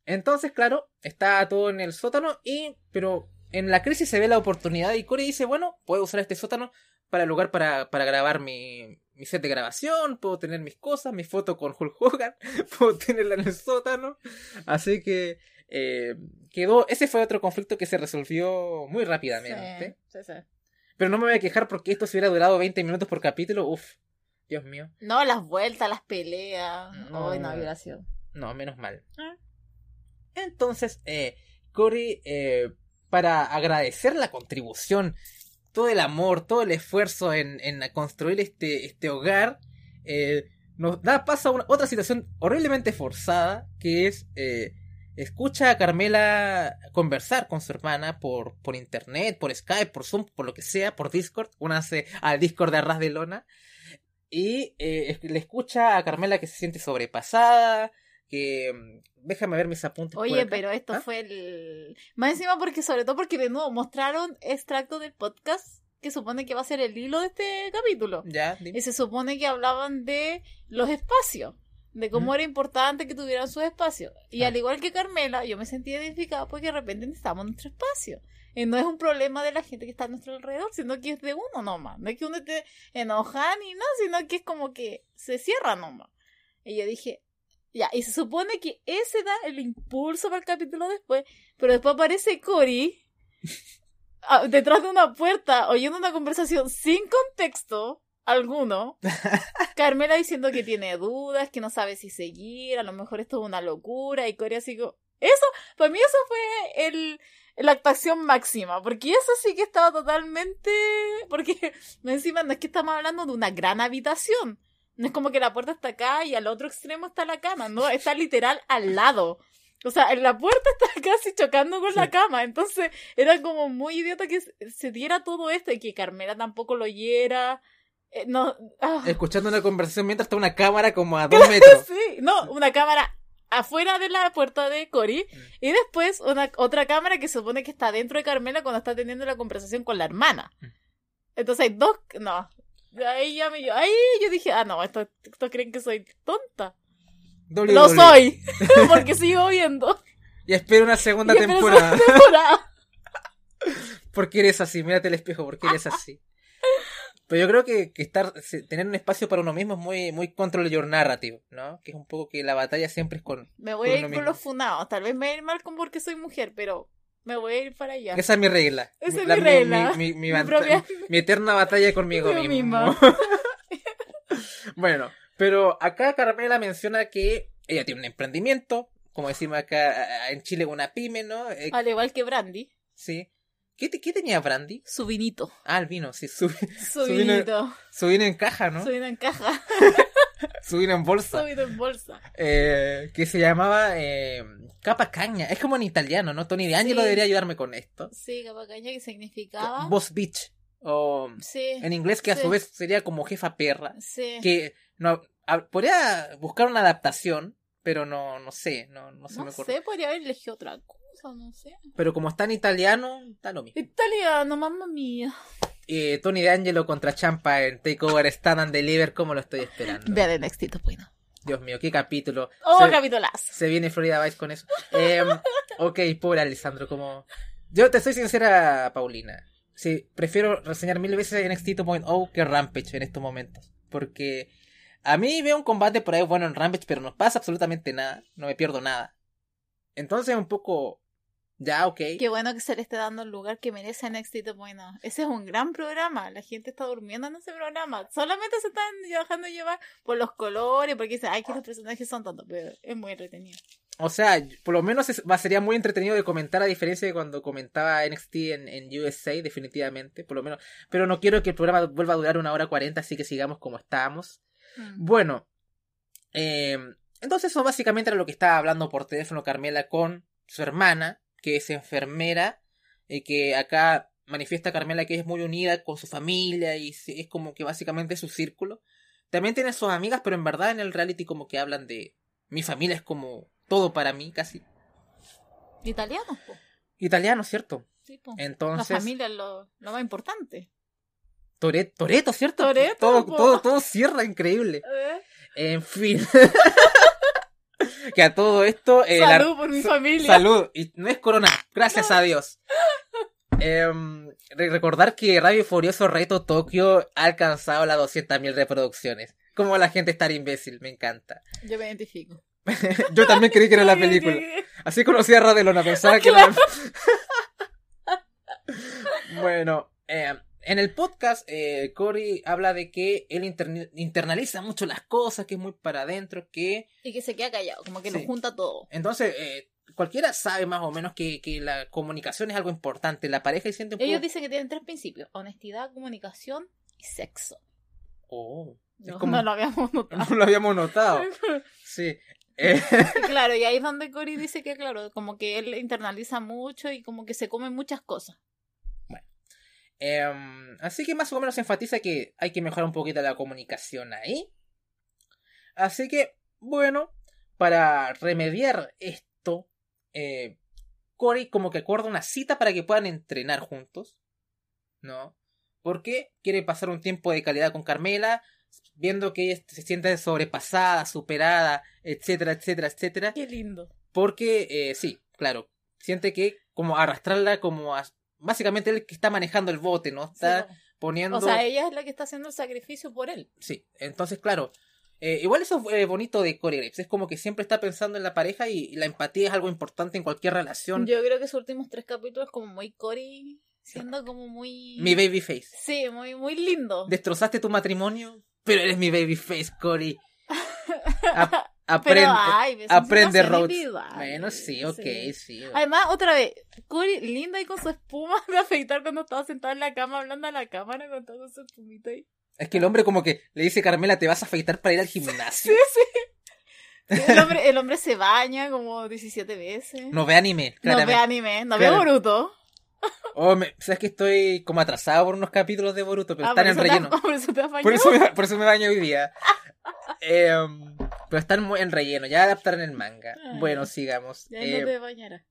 entonces, claro, está todo en el sótano y, pero en la crisis se ve la oportunidad y Corey dice, bueno, puedo usar este sótano para el lugar para, para grabar mi, mi set de grabación, puedo tener mis cosas, mi foto con Hulk Hogan, [laughs] puedo tenerla en el sótano, así que eh, quedó, ese fue otro conflicto que se resolvió muy rápidamente, Sí, sí, sí. pero no me voy a quejar porque esto si hubiera durado 20 minutos por capítulo, uff, Dios mío, No, las vueltas, las peleas. No. No, violación. no, menos mal. Ah. Entonces, eh, Cory, eh, para agradecer la contribución, todo el amor, todo el esfuerzo en, en construir este, este hogar, eh, nos da paso a una, otra situación horriblemente forzada, que es, eh, escucha a Carmela conversar con su hermana por, por internet, por Skype, por Zoom, por lo que sea, por Discord, una hace al Discord de Arras de Lona, Y eh, le escucha a Carmela que se siente sobrepasada, que mm, déjame ver mis apuntes. Oye, pero esto ¿Ah? fue el... Más encima porque, sobre todo porque de nuevo mostraron extracto del podcast que supone que va a ser el hilo de este capítulo. Ya, Y se supone que hablaban de los espacios, de cómo era importante que tuvieran sus espacios. Y al igual que Carmela, yo me sentí identificada porque de repente necesitamos nuestro espacio. Y no es un problema de la gente que está a nuestro alrededor, sino que es de uno nomás. No es que uno esté enojado ni nada, sino que es como que se cierra nomás. Y yo dije, ya, y se supone que ese da el impulso para el capítulo después, pero después aparece Cory ah, detrás de una puerta oyendo una conversación sin contexto alguno. [laughs] Carmela diciendo que tiene dudas, que no sabe si seguir, a lo mejor esto es una locura, y Cory así como... Eso, para mí eso fue el, la actuación máxima, porque eso sí que estaba totalmente... Porque [laughs] encima no es que estamos hablando de una gran habitación, no es como que la puerta está acá y al otro extremo está la cama, no, está literal al lado. O sea, la puerta está [laughs] casi chocando con la cama. Entonces, era como muy idiota que se diera todo esto y que Carmela tampoco lo oyera. Eh, no, ah. Escuchando una conversación mientras está una cámara como a [laughs] dos metros. sí, no, una cámara afuera de la puerta de Cory y después una otra cámara que se supone que está dentro de Carmela cuando está teniendo la conversación con la hermana. Mm. Entonces hay dos, no, Ahí ya me yo, ahí yo dije, ah, no, estos, creen que soy tonta. Lo soy, [laughs] porque sigo viendo. Y espero una segunda temporada. Segunda temporada. [laughs] porque eres así, mírate el espejo, porque eres así. Pero yo creo que, que, estar, tener un espacio para uno mismo es muy, muy control your narrative, ¿no? Que es un poco que la batalla siempre es con. Me voy a ir con los funados. Tal vez me voy a ir mal con porque soy mujer, pero me voy a ir para allá. Esa es mi regla. Esa es mi regla. Mi, mi, mi, eterna batalla conmigo mismo. [laughs] bueno, pero acá Carmela menciona que ella tiene un emprendimiento, como decimos acá en Chile, una pyme, ¿no? Eh, Al igual que Brandy. Sí. ¿Qué, ¿Qué, tenía Brandy? Su vinito. Ah, el vino, sí, su, su, vinito. Su vino en caja, ¿no? Su vino en caja. [laughs] [laughs] su vino en bolsa. Su vino en bolsa. Eh, que se llamaba eh, Capa Caña. Es como en italiano, ¿no? Tony de Angelo debería ayudarme con esto. Sí, Capa Caña, que significaba. Boss Bitch. O sí, en inglés, que a su vez sería como jefa perra. Sí. Que no, podría buscar una adaptación, pero no, no sé, no, no se me ocurre. No sé, podría haber elegido otra cosa, no sé. Pero como está en italiano, está lo mismo. Italiano, mamma mía. Eh, Tony D'Angelo contra Champa en Takeover Stand and Deliver, como lo estoy esperando. Vean el nextito, bueno. Dios mío, qué capítulo. Oh, capitulazo. Se viene Florida Vice con eso. Eh, [laughs] ok, pobre Alessandro, como... Yo te soy sincera, Paulina. Sí, prefiero reseñar mil veces NXT 2.0 que Rampage en estos momentos. Porque a mí veo un combate por ahí bueno en Rampage, pero no pasa absolutamente nada. No me pierdo nada. Entonces un poco ya, ok. Qué bueno que se le esté dando el lugar que merece NXT bueno. Ese es un gran programa. La gente está durmiendo en ese programa. Solamente se están dejando llevar por los colores, porque dicen, ay, que los personajes son tontos, pero es muy entretenido. O sea, por lo menos sería muy entretenido de comentar a diferencia de cuando comentaba NXT en, en, USA, definitivamente, por lo menos. Pero no quiero que el programa vuelva a durar una hora cuarenta, así que sigamos como estábamos. Mm. Bueno, eh, entonces eso básicamente era lo que estaba hablando por teléfono Carmela con su hermana, que es enfermera, y eh, que acá manifiesta Carmela que es muy unida con su familia y es como que básicamente es su círculo. También tiene sus amigas, pero en verdad en el reality como que hablan de mi familia es como todo para mí, casi. Italiano, Italiano, ¿cierto? Sí, Entonces. La familia es lo, más importante. Toreto, ¿cierto? Toreto, todo, todo, todo, cierra increíble. Eh. En fin. [laughs] que a todo esto. Eh, salud por mi familia. Salud. Y no es corona, gracias a Dios. Em, recordar que Radio Furioso Reto Tokio ha alcanzado las 200.000 reproducciones. Como la gente está imbécil, me encanta. Yo me identifico. [laughs] Yo también creí que era la [laughs] película. Así conocí a Radelona, pensaba que era. [laughs] bueno, eh, en el podcast, eh, Cory habla de que él internaliza mucho las cosas, que es muy para adentro, que... Y que se queda callado, como que lo junta todo. Entonces, eh, cualquiera sabe más o menos que, que, la comunicación es algo importante. La pareja y siente Ellos dicen que tienen tres principios. Honestidad, comunicación y sexo. Oh. No, no lo habíamos [laughs] notado. No lo habíamos notado. [laughs] Sí. Eh. [laughs] Claro, y ahí es donde Cory dice que, claro, como que él internaliza mucho y como que se come muchas cosas. Em, así que más o menos enfatiza que hay que mejorar un poquito la comunicación ahí. Así que, bueno, para remediar esto, eh, Cory como que acuerda una cita para que puedan entrenar juntos. ¿No? Porque quiere pasar un tiempo de calidad con Carmela, viendo que ella se siente sobrepasada, superada, etcétera, etcétera, etcétera. Qué lindo. Porque, eh, sí, claro, siente que como arrastrarla como a... Básicamente él que está manejando el bote, ¿no? Está poniendo... O sea, ella es la que está haciendo el sacrificio por él. Sí, entonces, claro, eh, igual eso es eh, bonito de Corey Graves. Es como que siempre está pensando en la pareja y, la empatía es algo importante en cualquier relación. Yo creo que sus últimos tres capítulos como muy Corey, siendo como muy... Mi baby face. Sí, muy, muy lindo. Destrozaste tu matrimonio, pero eres mi baby face, Corey. [laughs] aprende, ay, aprende Rhodes. Bueno, sí, ok, sí. Además, otra vez, Corey, linda y con su espuma [laughs] de afeitar cuando estaba sentada en la cama hablando a la cámara con todo su espumita ahí. Es que el hombre como que le dice Carmela, ¿te vas a afeitar para ir al gimnasio? Sí, sí. El hombre, el hombre se baña como 17 veces. No ve anime, claramente. No ve anime, no ve Boruto. Oh, sabes que estoy como atrasado por unos capítulos de Boruto, pero ah, están en relleno. [laughs] por, eso te por, eso me, por eso me baño hoy día. Em, pero están muy en relleno, ya adaptaron el manga. Ah, bueno, sigamos. Ya no eh, te bañarás.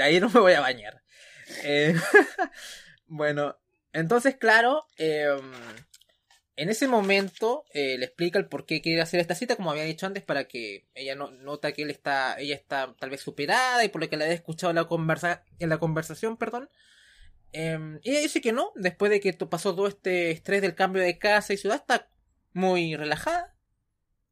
Ahí no me voy a bañar. Eh, [laughs] bueno, entonces, claro, eh, en ese momento eh, le explica el por qué quiere hacer esta cita, como había dicho antes, para que ella no, nota que él está, ella está tal vez superada y por lo que le había escuchado la conversa, en la conversación, perdón. Em, y ella dice que no, después de que pasó todo este estrés del cambio de casa y ciudad, está muy relajada.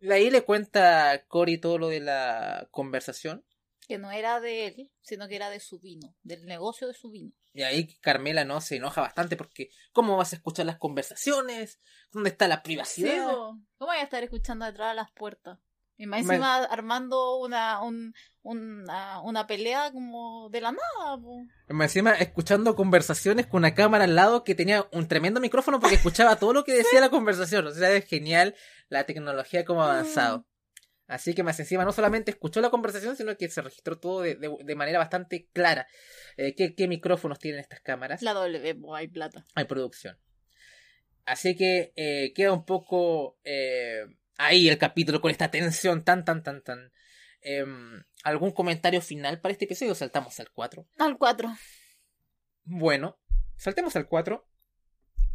Y ahí le cuenta a Cory todo lo de la conversación. Que no era de él, sino que era de su vino, del negocio de su vino. Y ahí Carmela no se enoja bastante porque ¿cómo vas a escuchar las conversaciones? ¿Dónde está la privacidad? ¿Cómo voy a estar escuchando detrás de las puertas? Y más encima armando una, una, una, pelea como de la nada. Más encima escuchando conversaciones con una cámara al lado que tenía un tremendo micrófono porque escuchaba todo lo que [laughs] decía la conversación. O sea, es genial la tecnología como ha avanzado. Mm. Así que más encima no solamente escuchó la conversación, sino que se registró todo de, de, manera bastante clara. Eh, ¿qué, micrófonos tienen estas cámaras? La W, hay plata. Hay producción. Así que eh, queda un poco eh, ahí el capítulo con esta tensión tan, tan, tan, tan. Em, ¿Algún comentario final para este episodio saltamos al 4? Al 4. Bueno, saltemos al 4.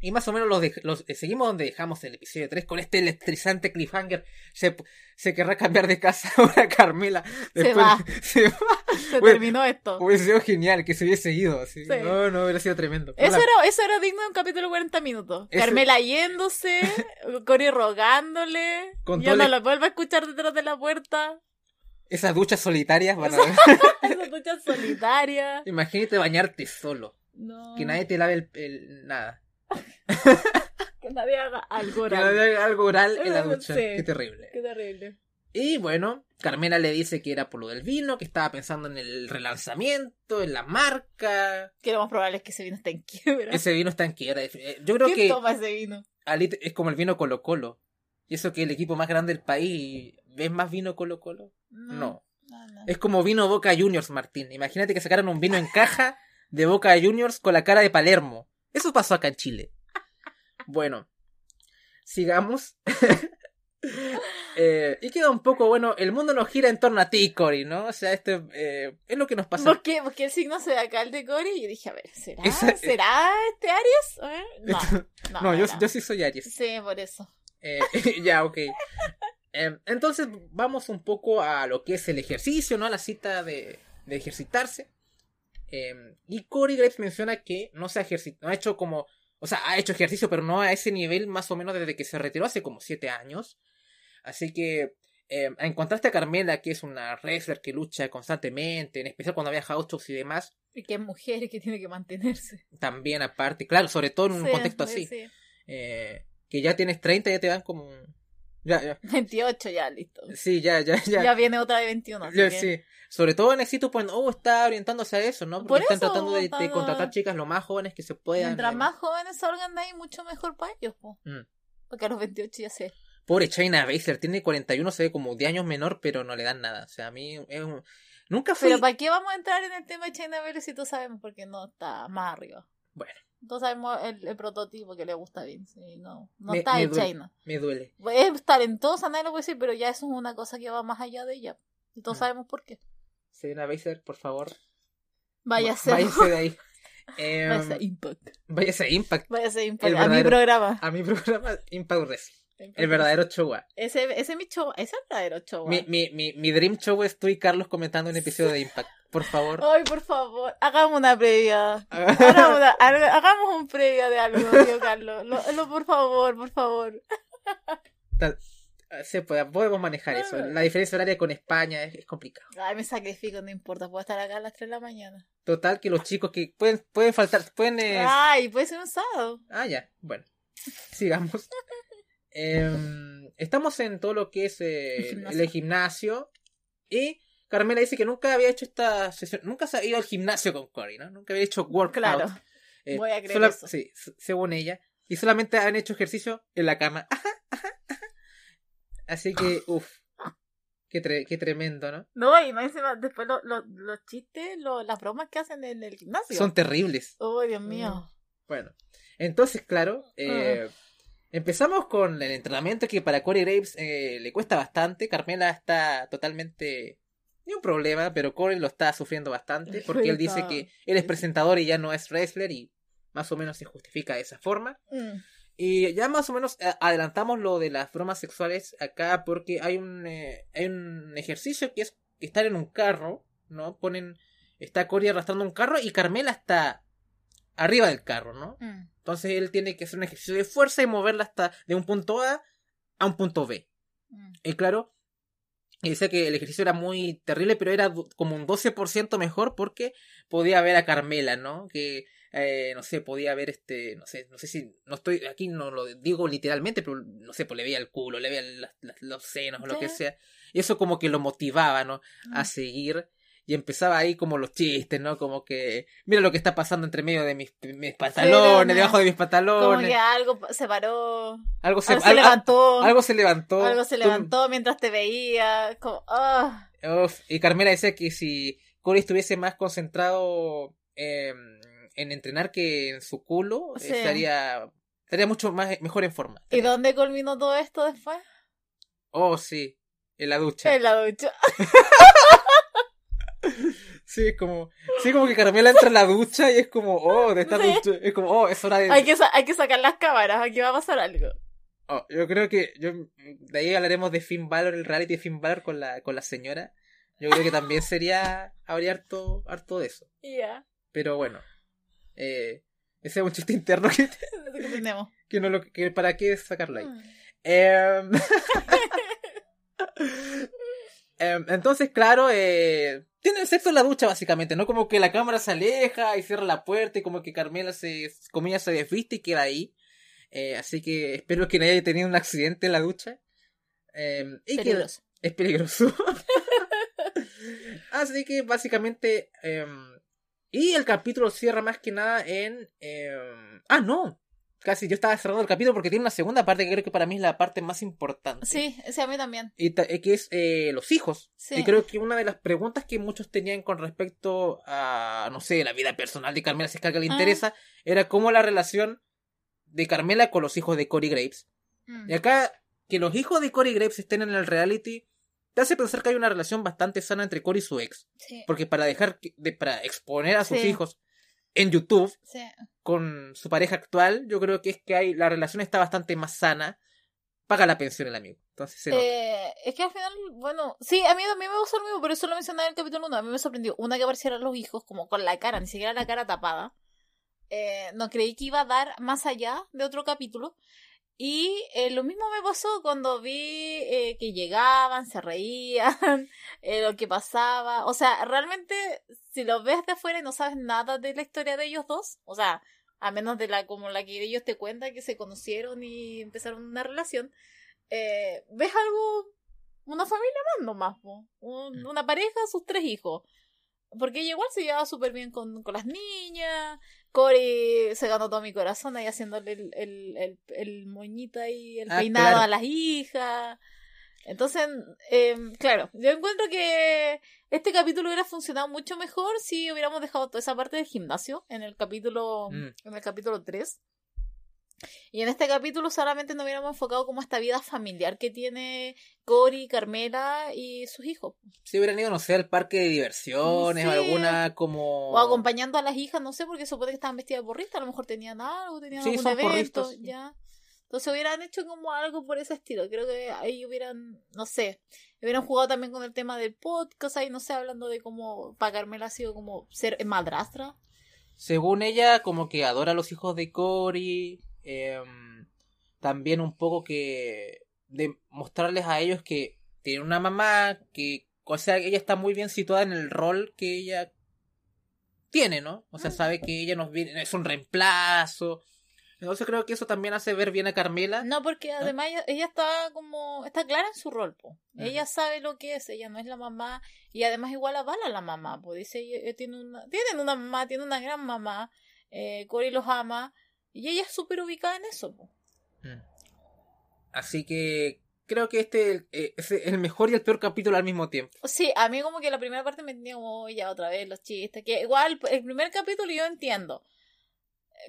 Y más o menos los, los eh, seguimos donde dejamos el episodio 3 con este electrizante cliffhanger. Se, se querrá cambiar de casa [laughs] ahora Carmela. se va. [laughs] Se, va. se terminó esto. Hubiese sido genial que se hubiese ido. Así. No, no, hubiera sido tremendo. Eso, era, eso era digno de un capítulo 40 minutos. Carmela yéndose, [laughs] Cory rogándole. Yo no lo vuelvo a escuchar detrás de la puerta. Esas duchas solitarias van a Esas duchas solitarias. Imagínate bañarte solo. No. Que nadie te lave el nada. [laughs] que nadie haga algo oral. Que nadie haga algo oral en la ducha. qué terrible. Qué terrible. Y bueno, Carmela le dice que era por lo del vino, que estaba pensando en el relanzamiento, en la marca. Que lo más probable es que ese vino está en quiebra. Ese vino está en quiebra. Eh, yo creo ¿Quién que. toma ese vino? Es como el vino Colo Colo. Y eso que el equipo más grande del país. ¿Ves más vino Colo Colo? No. Es como vino Boca Juniors, Martín. Imagínate que sacaran un vino en caja de Boca Juniors con la cara de Palermo. Eso pasó acá en Chile. Bueno, sigamos. [laughs] Eh, y queda un poco, bueno, el mundo nos gira en torno a ti, Cory, ¿no? O sea, este eh, es lo que nos pasa. ¿Por qué? Porque el signo se ve acá el de Cory y dije, a ver, ¿será, ¿será este Aries? No, no, yo, yo, sí soy Aries. Sí, por eso. Eh, [laughs] ya, ok. Entonces vamos un poco a lo que es el ejercicio, ¿no? A la cita de, de ejercitarse. Em, y Cory Graves menciona que no se ha ejercitado, no ha hecho como o sea, ha hecho ejercicio, pero no a ese nivel más o menos desde que se retiró hace como 7 años. Así que eh, encontraste a Carmela, que es una wrestler que lucha constantemente, en especial cuando había house y demás. Y que es mujer y que tiene que mantenerse. También aparte, claro, sobre todo en un contexto así. Eh, que ya tienes 30 y ya te dan como... Ya, ya. 28 ya, listo. Sí, ya, ya, ya. Ya viene otra de 21. Ya, Sí. Sobre todo en éxito, pues, oh, está orientándose a eso, ¿no? Porque están tratando de, contratar chicas lo más jóvenes que se puedan. Mientras más jóvenes salgan de ahí, mucho mejor para ellos, pues. Porque a los 28 ya sé. Pobre China Baszler, tiene 41, se ve como de años menor, pero no le dan nada. O sea, a mí es Nunca fui... Pero ¿para qué vamos a entrar en el tema de China Baszler si tú sabemos porque no está más arriba? Bueno, Todos sabemos el, prototipo que le gusta a Vince. no, no está me en China. Me duele. Es talentosa, nadie lo puede decir, pero ya eso es una cosa que va más allá de ella. Y todos ah. sabemos por qué. Señora Beiser, por favor. Váyase. Váyase de ahí. Eh, [laughs] váyase a Impact. Váyase a Impact. Váyase a Impact. a mi programa. A mi programa Impact Wrestling. El verdadero show. Ese, ese es mi show, ese es el verdadero show. Mi, mi, mi, mi dream show es tú y Carlos comentando un episodio de Impact. Por favor. Ay, por favor, hagamos una previa. [laughs] hagamos, hagamos un previa de algo, tío Carlos. Lo, por favor, por favor. Se puede, podemos manejar eso. La diferencia horaria con España es, complicado. Ay, me sacrifico, no importa, puedo estar acá a las 3 de la mañana. Total, que los chicos que pueden, pueden faltar, pueden... Eh, Ay, puede ser un sábado. Ah, ya, bueno. Sigamos. [laughs] Em, estamos en todo lo que es eh, el, gimnasio. Y Carmela dice que nunca había hecho esta sesión, nunca se había ido al gimnasio con Cory, ¿no? Nunca había hecho workout. Claro. Eh, Voy a creer eso. Sí, según ella. Y solamente han hecho ejercicio en la cama. Así que, [laughs] uff. Qué, qué, tremendo, ¿no? No, y más encima, después los chistes, las bromas que hacen en el gimnasio. Son terribles. Oh, Dios mío. Mm. Bueno, entonces, claro, eh, ah. Empezamos con el entrenamiento que para Corey Graves eh, le cuesta bastante. Carmela está totalmente. Ni un problema, pero Corey lo está sufriendo bastante porque él dice que él es presentador y ya no es wrestler y más o menos se justifica de esa forma. Mm. Y ya más o menos eh, adelantamos lo de las bromas sexuales acá porque hay un, eh, hay un ejercicio que es estar en un carro, ¿no? Ponen. Está Corey arrastrando un carro y Carmela está arriba del carro, ¿no? Mm. Entonces él tiene que hacer un ejercicio de fuerza y moverla hasta de un punto A a un punto B. Mm. Y claro, dice que el ejercicio era muy terrible, pero era como un 12% mejor porque podía ver a Carmela, ¿no? Que eh, no sé, podía ver este, no sé, no sé si, no estoy, aquí no lo digo literalmente, pero no sé, pues le veía el culo, le veía los senos o lo que sea. Y eso como que lo motivaba, ¿no? A mm. seguir y empezaba ahí como los chistes, ¿no? Como que, mira lo que está pasando entre medio de mis, mis pantalones, debajo de mis pantalones. Como que algo se paró. Algo se, levantó. Algo se levantó. Algo se levantó mientras te veía. Como, ah. y Carmela decía que si Corey estuviese más concentrado en entrenar que en su culo, estaría, estaría mucho más, mejor en forma. ¿Y dónde culminó todo esto después? Oh, sí. En la ducha. En la ducha. [laughs] Sí, es como, sí, como que Carmela entra en la ducha y es como, oh, de esta ducha, es como, oh, es hora de... Hay que, hay que sacar las cámaras, aquí va a pasar algo. Oh, yo creo que, yo, de ahí hablaremos de Finn Balor, el reality de Finn Balor con la, con la señora. Yo creo que también [laughs] sería, habría harto, harto de eso. Ya. Pero bueno, eh, ese es un chiste interno que, [laughs] que no lo, que para qué sacarlo ahí. Mm. Eh, [laughs] Em, entonces, claro, eh, tienen sexo en la ducha, básicamente, ¿no? Como que la cámara se aleja y cierra la puerta y como que Carmela se, comía se desviste y queda ahí. Eh, así que espero que no haya tenido un accidente en la ducha. Eh, y peligroso. es peligroso. [laughs] así que básicamente... Em, y el capítulo cierra más que nada en... ah, no casi yo estaba cerrando el capítulo porque tiene una segunda parte que creo que para mí es la parte más importante. Sí, sí, a mí también. Y eh, que es eh, los hijos. Y creo que una de las preguntas que muchos tenían con respecto a, no sé, la vida personal de Carmela, si es que a le ah. interesa, era cómo la relación de Carmela con los hijos de Cory Graves. Mm. Y acá, que los hijos de Cory Graves estén en el reality, te hace pensar que hay una relación bastante sana entre Cory y su ex. Porque para dejar, de, para exponer a sus hijos en YouTube con su pareja actual, yo creo que es que hay, la relación está bastante más sana. Paga la pensión el amigo. Entonces eh, es que al final, bueno, sí, a mí, a mí me gustó lo mismo, pero eso lo mencioné en el capítulo 1. A mí me sorprendió. Una que aparecieran los hijos como con la cara, ni siquiera la cara tapada. Eh, no creí que iba a dar más allá de otro capítulo. Y eh, lo mismo me pasó cuando vi eh, que llegaban, se reían, [laughs] eh, lo que pasaba. O sea, realmente, si lo ves de afuera y no sabes nada de la historia de ellos dos, o sea, a menos de la como la que ellos te cuentan que se conocieron y empezaron una relación, ves algo, una familia más nomás, Un, mm. una pareja, sus tres hijos. Porque ella igual se llevaba súper bien con, con las niñas, Cory se ganó todo mi corazón ahí haciéndole el, el, el, el moñito ahí, el ah, peinado a las hijas. Entonces, eh, claro, yo encuentro que este capítulo hubiera funcionado mucho mejor si hubiéramos dejado toda esa parte del gimnasio en el capítulo, Mm. en el capítulo 3. Y en este capítulo solamente nos hubiéramos enfocado como esta vida familiar que tiene Cory, Carmela y sus hijos. Si hubieran ido, no sé, al parque de diversiones o alguna como... O acompañando a las hijas, no sé, porque supone que estaban vestidas de porristas, a lo mejor tenían algo, tenían Sí, algún son evento, porristas, ya. Entonces hubieran hecho como algo por ese estilo. Creo que ahí hubieran, no sé, hubieran jugado también con el tema del podcast, ahí no sé, hablando de cómo para Carmela ha sido como ser madrastra. Según ella, como que adora a los hijos de Cory. Em, también un poco que de mostrarles a ellos que tiene una mamá, que, o sea, ella está muy bien situada en el rol que ella tiene, ¿no? O sea, Mm. sabe que ella nos viene, es un reemplazo. Entonces creo que eso también hace ver bien a Carmela. No, porque además ella, ella está como, está clara en su rol, po. Ella sabe lo que es, ella no es la mamá, y además igual avala a la mamá, pues dice, ella, ella tiene una, tienen una mamá, tiene una gran mamá, eh, Cory los ama, y ella es súper ubicada en eso, po. Mm. Así que creo que este eh, es el mejor y el peor capítulo al mismo tiempo. Sí, a mí como que la primera parte me tenía como "Oh, ya otra vez los chistes, que igual el primer capítulo yo entiendo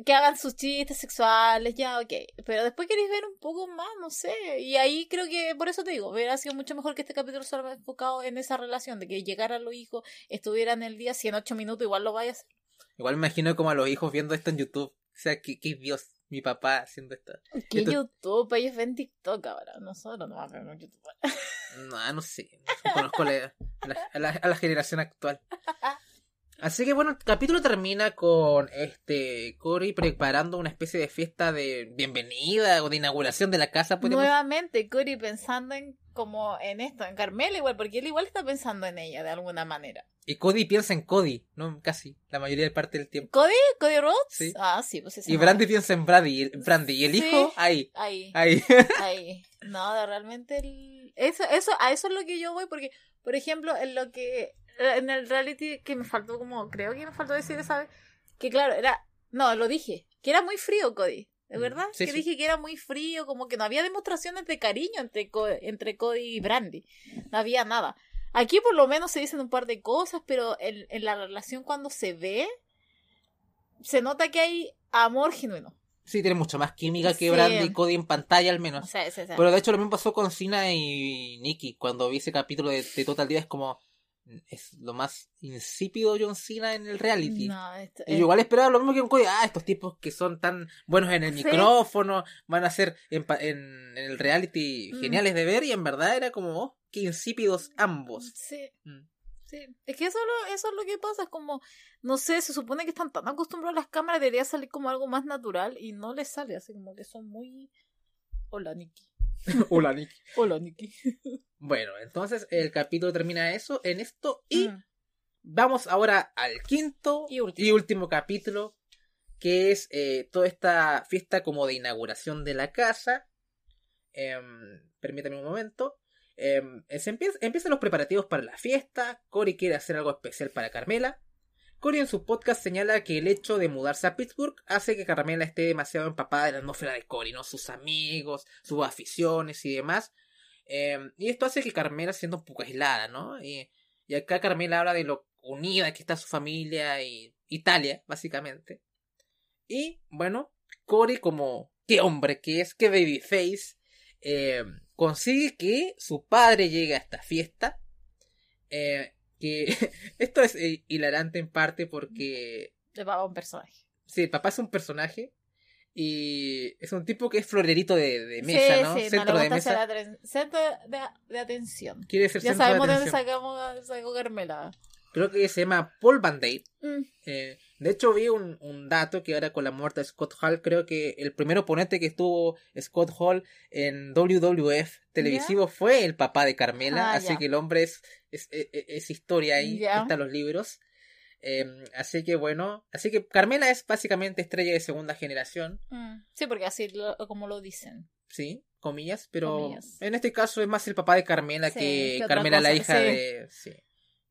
que hagan sus chistes sexuales, ya, ok, pero después queréis ver un poco más, no sé, y ahí creo que, por eso te digo, hubiera sido mucho mejor que este capítulo solo enfocado en esa relación, de que llegaran los hijos, estuvieran el día, si en ocho minutos igual lo vayas. Igual me imagino como a los hijos viendo esto en YouTube. O sea, que, que Dios, mi papá haciendo esto. Que Esto- YouTube, ellos ven TikTok ahora, nosotros no ver YouTube. No, no sé. No conozco la- a, la, a la generación actual. Así que bueno, el capítulo termina con este Cory preparando una especie de fiesta de bienvenida o de inauguración de la casa. podemos- Nuevamente, Cory pensando en como en esto, en Carmela igual, porque él igual está pensando en ella de alguna manera. Y Cody piensa en Cody, ¿no? Casi, la mayoría de parte del tiempo. ¿Cody? ¿Cody Rhodes? Sí. Ah, sí, pues ese Y. Brandy piensa en Brandy. Y el, Brandy, y el Sí. hijo, ahí, Ahí, ahí. [laughs] ahí. No, realmente el... eso, eso, a eso es lo que yo voy, porque, por ejemplo, en lo que, en el reality que me faltó como, creo que me faltó decir, ¿sabes? Que claro, era, no, lo dije, que era muy frío Cody, ¿de verdad? sí, que sí. dije que era muy frío, como que no había demostraciones de cariño entre, Co- entre Cody y Brandy, no había nada. Aquí por lo menos se dicen un par de cosas, pero en, en la relación cuando se ve, se nota que hay amor genuino. Sí, tiene mucho más química que Sí. Brandy y Cody en pantalla al O menos. sea, Pero de hecho lo mismo pasó con Cena y Nikki. Cuando vi ese capítulo de, de Total Divas es como... Es lo más insípido John Cena en el reality. No, esto- Y yo igual esperaba lo mismo que con Cody. Ah, estos tipos que son tan buenos en el Sí. micrófono, van a ser en, pa- en- en el reality Mm. geniales de ver. Y en verdad era como, oh, qué insípidos ambos. Sí, Mm. sí. Es que eso, lo- eso es lo que pasa. Es como, no sé, se supone que están tan acostumbrados a las cámaras, debería salir como algo más natural y no les sale. Así como que son muy. Hola, Nikki. [laughs] Hola, Nikki. Hola, Nikki. Bueno, entonces el capítulo termina eso, en esto. Y Mm. Vamos ahora al quinto Y último. capítulo, que es eh, toda esta fiesta como de inauguración de la casa. Em, permítame un momento. Em, se empieza, empiezan los preparativos para la fiesta. Cory quiere hacer algo especial para Carmela. Cory en su podcast señala que el hecho de mudarse a Pittsburgh hace que Carmela esté demasiado empapada de la atmósfera de Cory, ¿no? Sus amigos, sus aficiones y demás. Em, y esto hace que Carmela sienta un poco aislada, ¿no? Y, acá Carmela habla de lo unida que está su familia y Italia, básicamente. Y bueno, Cory como qué hombre que es, qué babyface, eh, consigue que su padre llegue a esta fiesta. Eh, que [laughs] esto es eh, hilarante en parte porque Le va a un personaje. sí, el papá es un personaje y es un tipo que es florerito de, de mesa, sí, ¿no? sí, Centro no de mesa. centro de, de atención. Quiere ser Ya centro sabemos de dónde sacamos sacó Carmela. Creo que se llama Paul Van Dyke. Mm. Eh, de hecho, vi un, un dato que ahora con la muerte de Scott Hall, creo que el primer oponente que estuvo Scott Hall en WWF televisivo fue el papá de Carmela, Ah, así ya. que el hombre es, es, es- es historia ahí, están los libros. Eh, así que bueno, así que Carmela es básicamente estrella de segunda generación, Mm. Sí, porque así lo- como lo dicen. sí, comillas, pero Comillas. en este caso es más el papá de Carmela Sí, que Carmela la hija sí. de... Sí,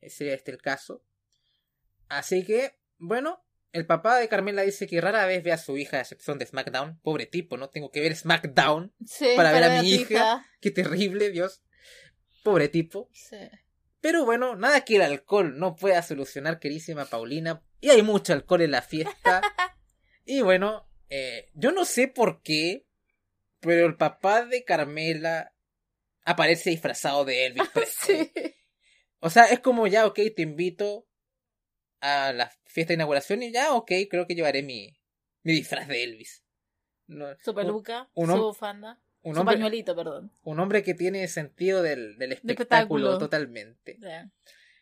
ese este el caso. Así que, bueno, el papá de Carmela dice que rara vez ve a su hija a excepción de SmackDown. Pobre tipo, ¿no? Tengo que ver SmackDown. Sí, Para ver a mi hija. Qué terrible, Dios. Pobre tipo. Sí. Pero bueno, nada que el alcohol no pueda solucionar, querísima Paulina. Y hay mucho alcohol en la fiesta. [laughs] y bueno, eh, yo no sé por qué, pero el papá de Carmela aparece disfrazado de Elvis [laughs] Presley. Sí. O sea, es como ya, ok, te invito a la fiesta de inauguración y ya, ok, creo que llevaré mi, mi disfraz de Elvis. No, Su peluca, un su hom- bufanda, un su hombre, pañuelito, perdón. un hombre que tiene sentido del, del espectáculo, espectáculo. totalmente.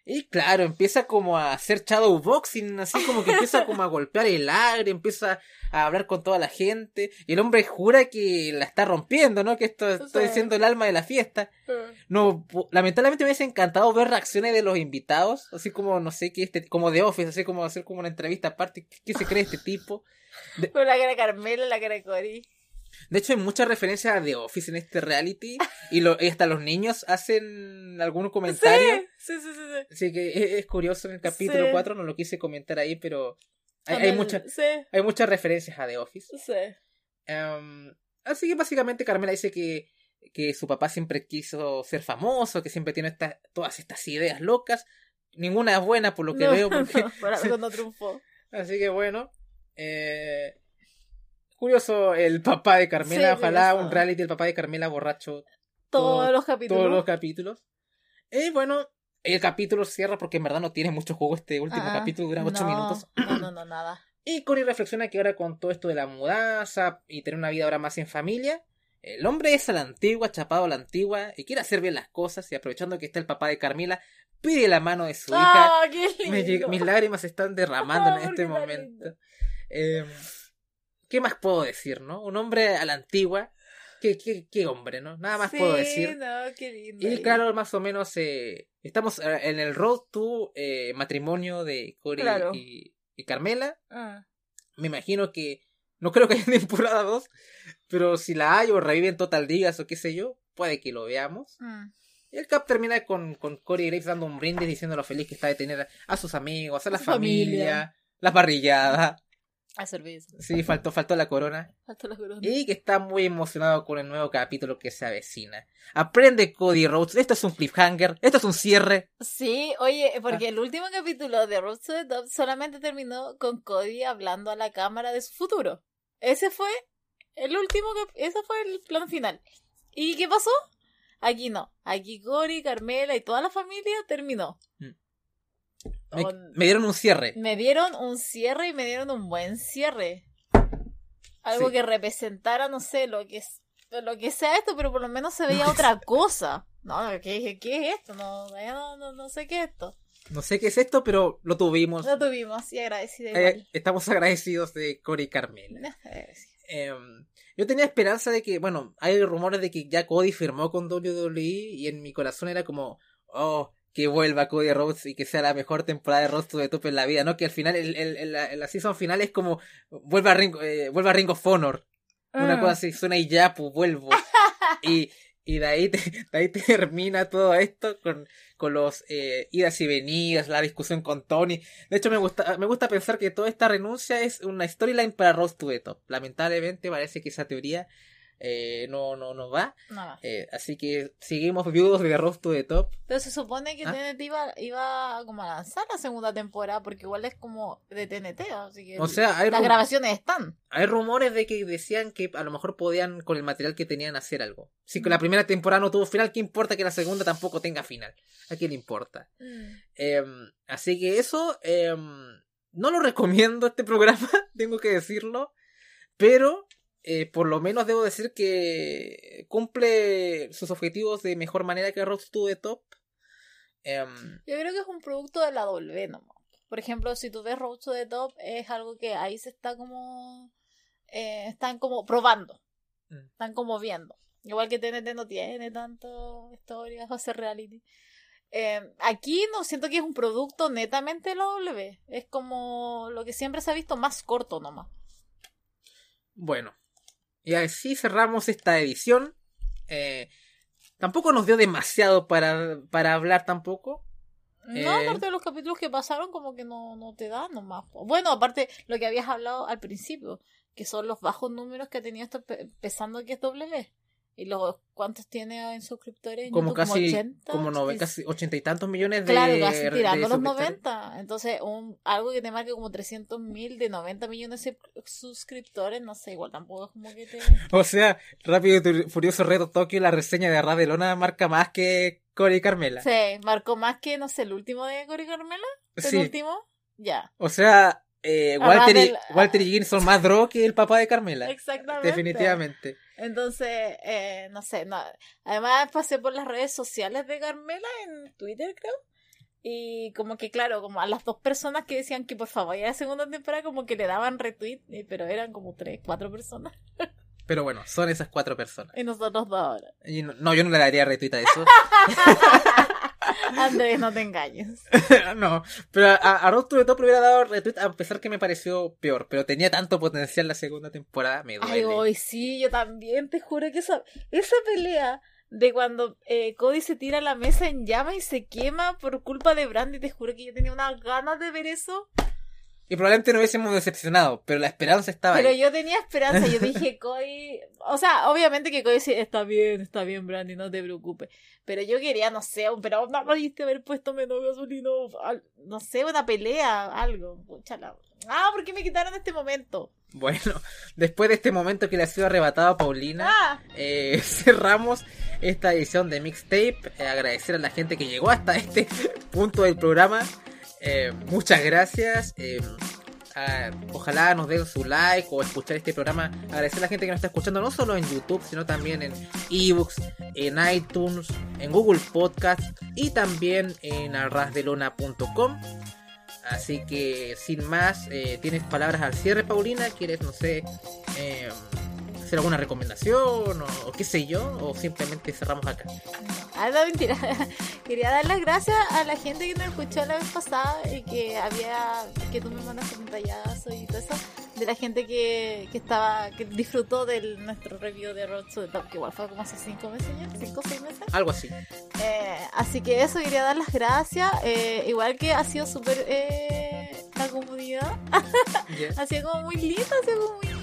Y claro, empieza como a hacer shadowboxing, así como que empieza como a [laughs] golpear el aire, empieza a hablar con toda la gente. Y el hombre jura que la está rompiendo, ¿no? Que esto estoy Sí. siendo el alma de la fiesta. No, lamentablemente me hubiese encantado ver reacciones de los invitados, así como, no sé, qué este, como de Office, así como hacer como una entrevista aparte, ¿qué, qué se cree este tipo? [laughs] Con la cara de Carmela, la cara de Cory. De hecho, hay muchas referencias a The Office en este reality, y, lo, y hasta los niños hacen algún comentario. Sí, sí, sí, sí. Así que es, es curioso en el capítulo Sí. 4, no lo quise comentar ahí, pero hay, muchas Sí, hay muchas referencias a The Office. sí. Em, así que básicamente Carmela dice que, que su papá siempre quiso ser famoso, que siempre tiene estas todas estas ideas locas. Ninguna es buena por lo que No, veo. [laughs] Porque... no, por algo [laughs] no triunfó. Así que bueno. eh, Curioso el papá de Carmela. Sí, Ojalá curioso. un reality del papá de Carmela borracho Todos Todo- los capítulos. todos los capítulos. Y bueno, el capítulo cierra porque en verdad no tiene mucho juego. Este último Ah, capítulo dura 8 no, minutos. No, no, no, nada. Y Cory reflexiona que ahora con todo esto de la mudanza y tener una vida ahora más en familia, el hombre es a la antigua, chapado a la antigua, y quiere hacer bien las cosas, y aprovechando que está el papá de Carmela, pide la mano de su hija. ¡Ah, qué lindo! Me mis lágrimas se están derramando Ah, en ¿por este momento. Eh, ¿Qué más puedo decir, no? Un hombre a la antigua. ¿Qué, qué, qué hombre, no? Nada más sí, puedo decir. no, qué lindo. Y claro, más o menos eh, estamos eh, en el road to eh, matrimonio de Claro. y, y Carmela. Ah, Me imagino que. No creo que haya temporada [laughs] 2. Pero si la hay o reviven Total Digas o qué sé yo, puede que lo veamos. mm. Y el cap termina con, con Corey Graves dando un brindis diciendo lo feliz que está de tener a, sus amigos, a la familia, familia. las parrilladas. A cerveza. Sí, faltó, faltó la corona. Falta la corona. Y que está muy emocionado con el nuevo capítulo que se avecina. Aprende Cody Rhodes. Esto es un cliffhanger. Esto es un cierre. Sí, oye, Ah. porque el último capítulo de Road to the Top solamente terminó con Cody hablando a la cámara de su futuro. Ese fue el último, ese fue el plan final. ¿Y qué pasó? Aquí no. Aquí Cory, Carmela y toda la familia terminó. Me, dieron un cierre. Me dieron un cierre y me dieron un buen cierre. Algo Sí. que representara, no sé, lo que es, lo que sea esto, pero por lo menos se veía otra cosa. No, ¿qué, qué es esto? No, no, no, no sé qué es esto. No sé qué es esto, pero lo tuvimos. Lo tuvimos y agradecida Eh, estamos [laughs] agradecidos de Cory y Carmela. Em, yo tenía esperanza de que, bueno, hay rumores de que ya Cody firmó con WWE y en mi corazón era como, oh, que vuelva Cody Rhodes y que sea la mejor temporada de Rhodes to the Top en la vida, ¿no? Que al final, el, el- el- la, la season final es como, vuelva a Ring, eh, vuelva a Ring of Honor. Una Mm. cosa así, suena y ya, pues vuelvo. [laughs] y, y de ahí, te- de ahí termina todo esto con, con los eh, idas y venidas, la discusión con Tony. De hecho, me gusta, me gusta pensar que toda esta renuncia es una storyline para Rose to the Top. Lamentablemente parece que esa teoría eh, no, no, no va. Eh, así que seguimos viudos de Rose to the Top. Pero se supone que Ah. TNT iba, iba como a lanzar la segunda temporada, porque igual es como de TNT, así que O sea, hay, las grabaciones están. hay rumores de que decían que a lo mejor podían, con el material que tenían, hacer algo. Si la primera temporada no tuvo final, ¿qué importa que la segunda tampoco tenga final? ¿A quién le importa? Em, así que eso, em, no lo recomiendo este programa, [laughs] tengo que decirlo, pero eh, por lo menos debo decir que cumple sus objetivos de mejor manera que Road to the Top. Em, Yo creo que es un producto de la W nomás. Por ejemplo, si tú ves Road to the Top, es algo que ahí se está como. eh, están como probando. Mm. Están como viendo. Igual que TNT no tiene tanto historias o hacer reality. Eh, aquí no siento que es un producto netamente de la W. Es como lo que siempre se ha visto más corto nomás. bueno, y así cerramos esta edición. Eh, tampoco nos dio demasiado para, para hablar tampoco. No, Eh. aparte de los capítulos que pasaron, como que no, no te da nomás. Bueno, aparte lo que habías hablado al principio, que son los bajos números que ha tenido esto pe- pensando que es W. ¿Y los cuántos tiene en suscriptores? como casi, como, 80, no, casi ochenta y tantos millones de Claro, casi tirando los 90. Entonces, un, algo que te marque como 300 mil de 90 millones de suscriptores, no sé, igual tampoco es como que te... [laughs] o sea, Rápido y Furioso Reto Tokio, la reseña de Radelona marca más que Cory Carmela. Sí, marcó más que, no sé, el último de Cory Carmela. ¿El último? Ya. O sea, eh, Walter, y, Walter y son más droga que el papá de Carmela. Exactamente. Definitivamente. Entonces, eh, no sé, no. además pasé por las redes sociales de Carmela en Twitter, creo. Y como que, claro, como a las dos personas que decían que por favor ya la segunda temporada, como que le daban retweet, pero eran como tres, cuatro personas. [laughs] Pero bueno, son esas cuatro personas. Y nosotros dos ahora. no, yo no le daría retweet a eso. [laughs] [laughs] Andrés, no te engañes. [laughs] no, pero a, a Road to the hubiera dado retweet a pesar que me pareció peor, pero tenía tanto potencial la segunda temporada, me duele. Ay, hoy sí, yo también, te juro que esa, esa pelea de cuando eh, Cody se tira a la mesa en llama y se quema por culpa de Brandy, te juro que yo tenía unas ganas de ver eso. Y probablemente no hubiésemos decepcionado, pero la esperanza estaba pero ahí. Pero yo tenía esperanza, yo [laughs] dije, Cody... O sea, obviamente que Cody dice, está bien, está bien, Brandy, no te preocupes. Pero yo quería, no sé, pero no pudiste haber puesto menos gasolina, no sé, una pelea, algo. Ah, ¿por qué me quitaron este momento? Bueno, [laughs] después de este momento que le ha sido arrebatado a Paulina, ah. eh, [laughs] cerramos esta edición de Mixtape. Eh, agradecer a la gente que llegó hasta este punto del programa. Eh, muchas gracias. Eh, ojalá nos den su like o escuchar este programa. Agradecer a la gente que nos está escuchando no solo en YouTube, sino también en ebooks, en iTunes, en Google Podcast y también en arrasdelona.com. Así que sin más, eh, ¿tienes palabras al cierre, Paulina? ¿Quieres, no sé, hacer alguna recomendación o, qué sé yo? ¿O simplemente cerramos acá? Ah, no, mentira. [laughs] Quería dar las gracias a la gente que nos escuchó la vez pasada y que había, que tú me mandaste un tallazo y todo eso, de la gente que, que estaba, que disfrutó de nuestro review de Road to the Top, que igual fue como hace 5 meses ya, 5 o 6 meses. Algo así. Eh, así que eso, quería dar las gracias. Eh, igual que ha sido súper eh, la comunidad. [laughs] ha sido como muy linda, ha sido como muy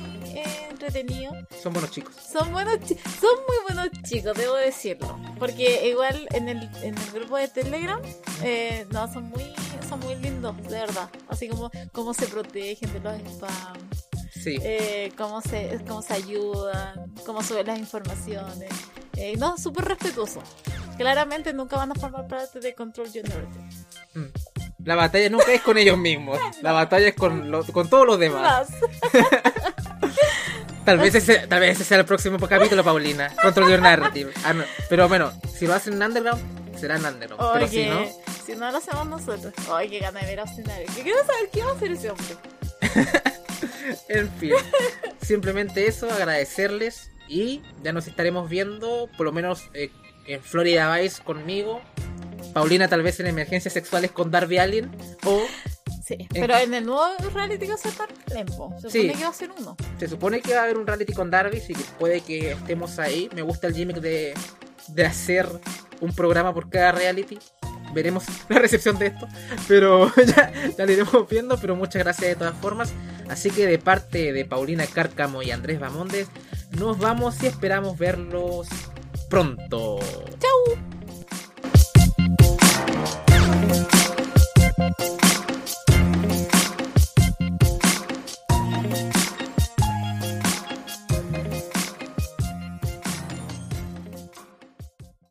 entretenido. Son buenos chicos. Son buenos son muy buenos chicos, debo decirlo. Porque igual en el, en el grupo de Telegram, eh, no, son muy, son muy lindos, de verdad. Así como cómo se protegen de los spam. Sí. Eh, cómo, se, cómo se ayudan, cómo suben las informaciones. Eh, no, súper respetuoso. Claramente nunca van a formar parte de Control Generator. Mm. La batalla nunca es con ellos mismos. [laughs] La batalla es con, con todos los demás. [laughs] Tal vez, ese, tal vez ese sea el próximo capítulo, Paulina. Control Your Narrative. Ah, pero bueno, si lo hacen en Underground, será en Underground. pero si no. Si no lo hacemos nosotros. Ay, qué gana de ver a Que quiero saber qué va a hacer ese hombre. [laughs] en fin. Simplemente eso, agradecerles. Y ya nos estaremos viendo, por lo menos eh, en Florida Vice conmigo. Paulina, tal vez en emergencias sexuales con Darby Allen. O Sí, pero en el nuevo reality va a ser Lempo. Se supone que va a ser uno. Se supone que va a haber un reality con Darby, y que puede que estemos ahí. Me gusta el gimmick de, de hacer un programa por cada reality. Veremos [laughs] la recepción de esto, pero [laughs] ya, ya lo iremos viendo. Pero muchas gracias de todas formas. Así que de parte de Paulina Cárcamo y Andrés Bamondes, nos vamos y esperamos verlos pronto. ¡Chau!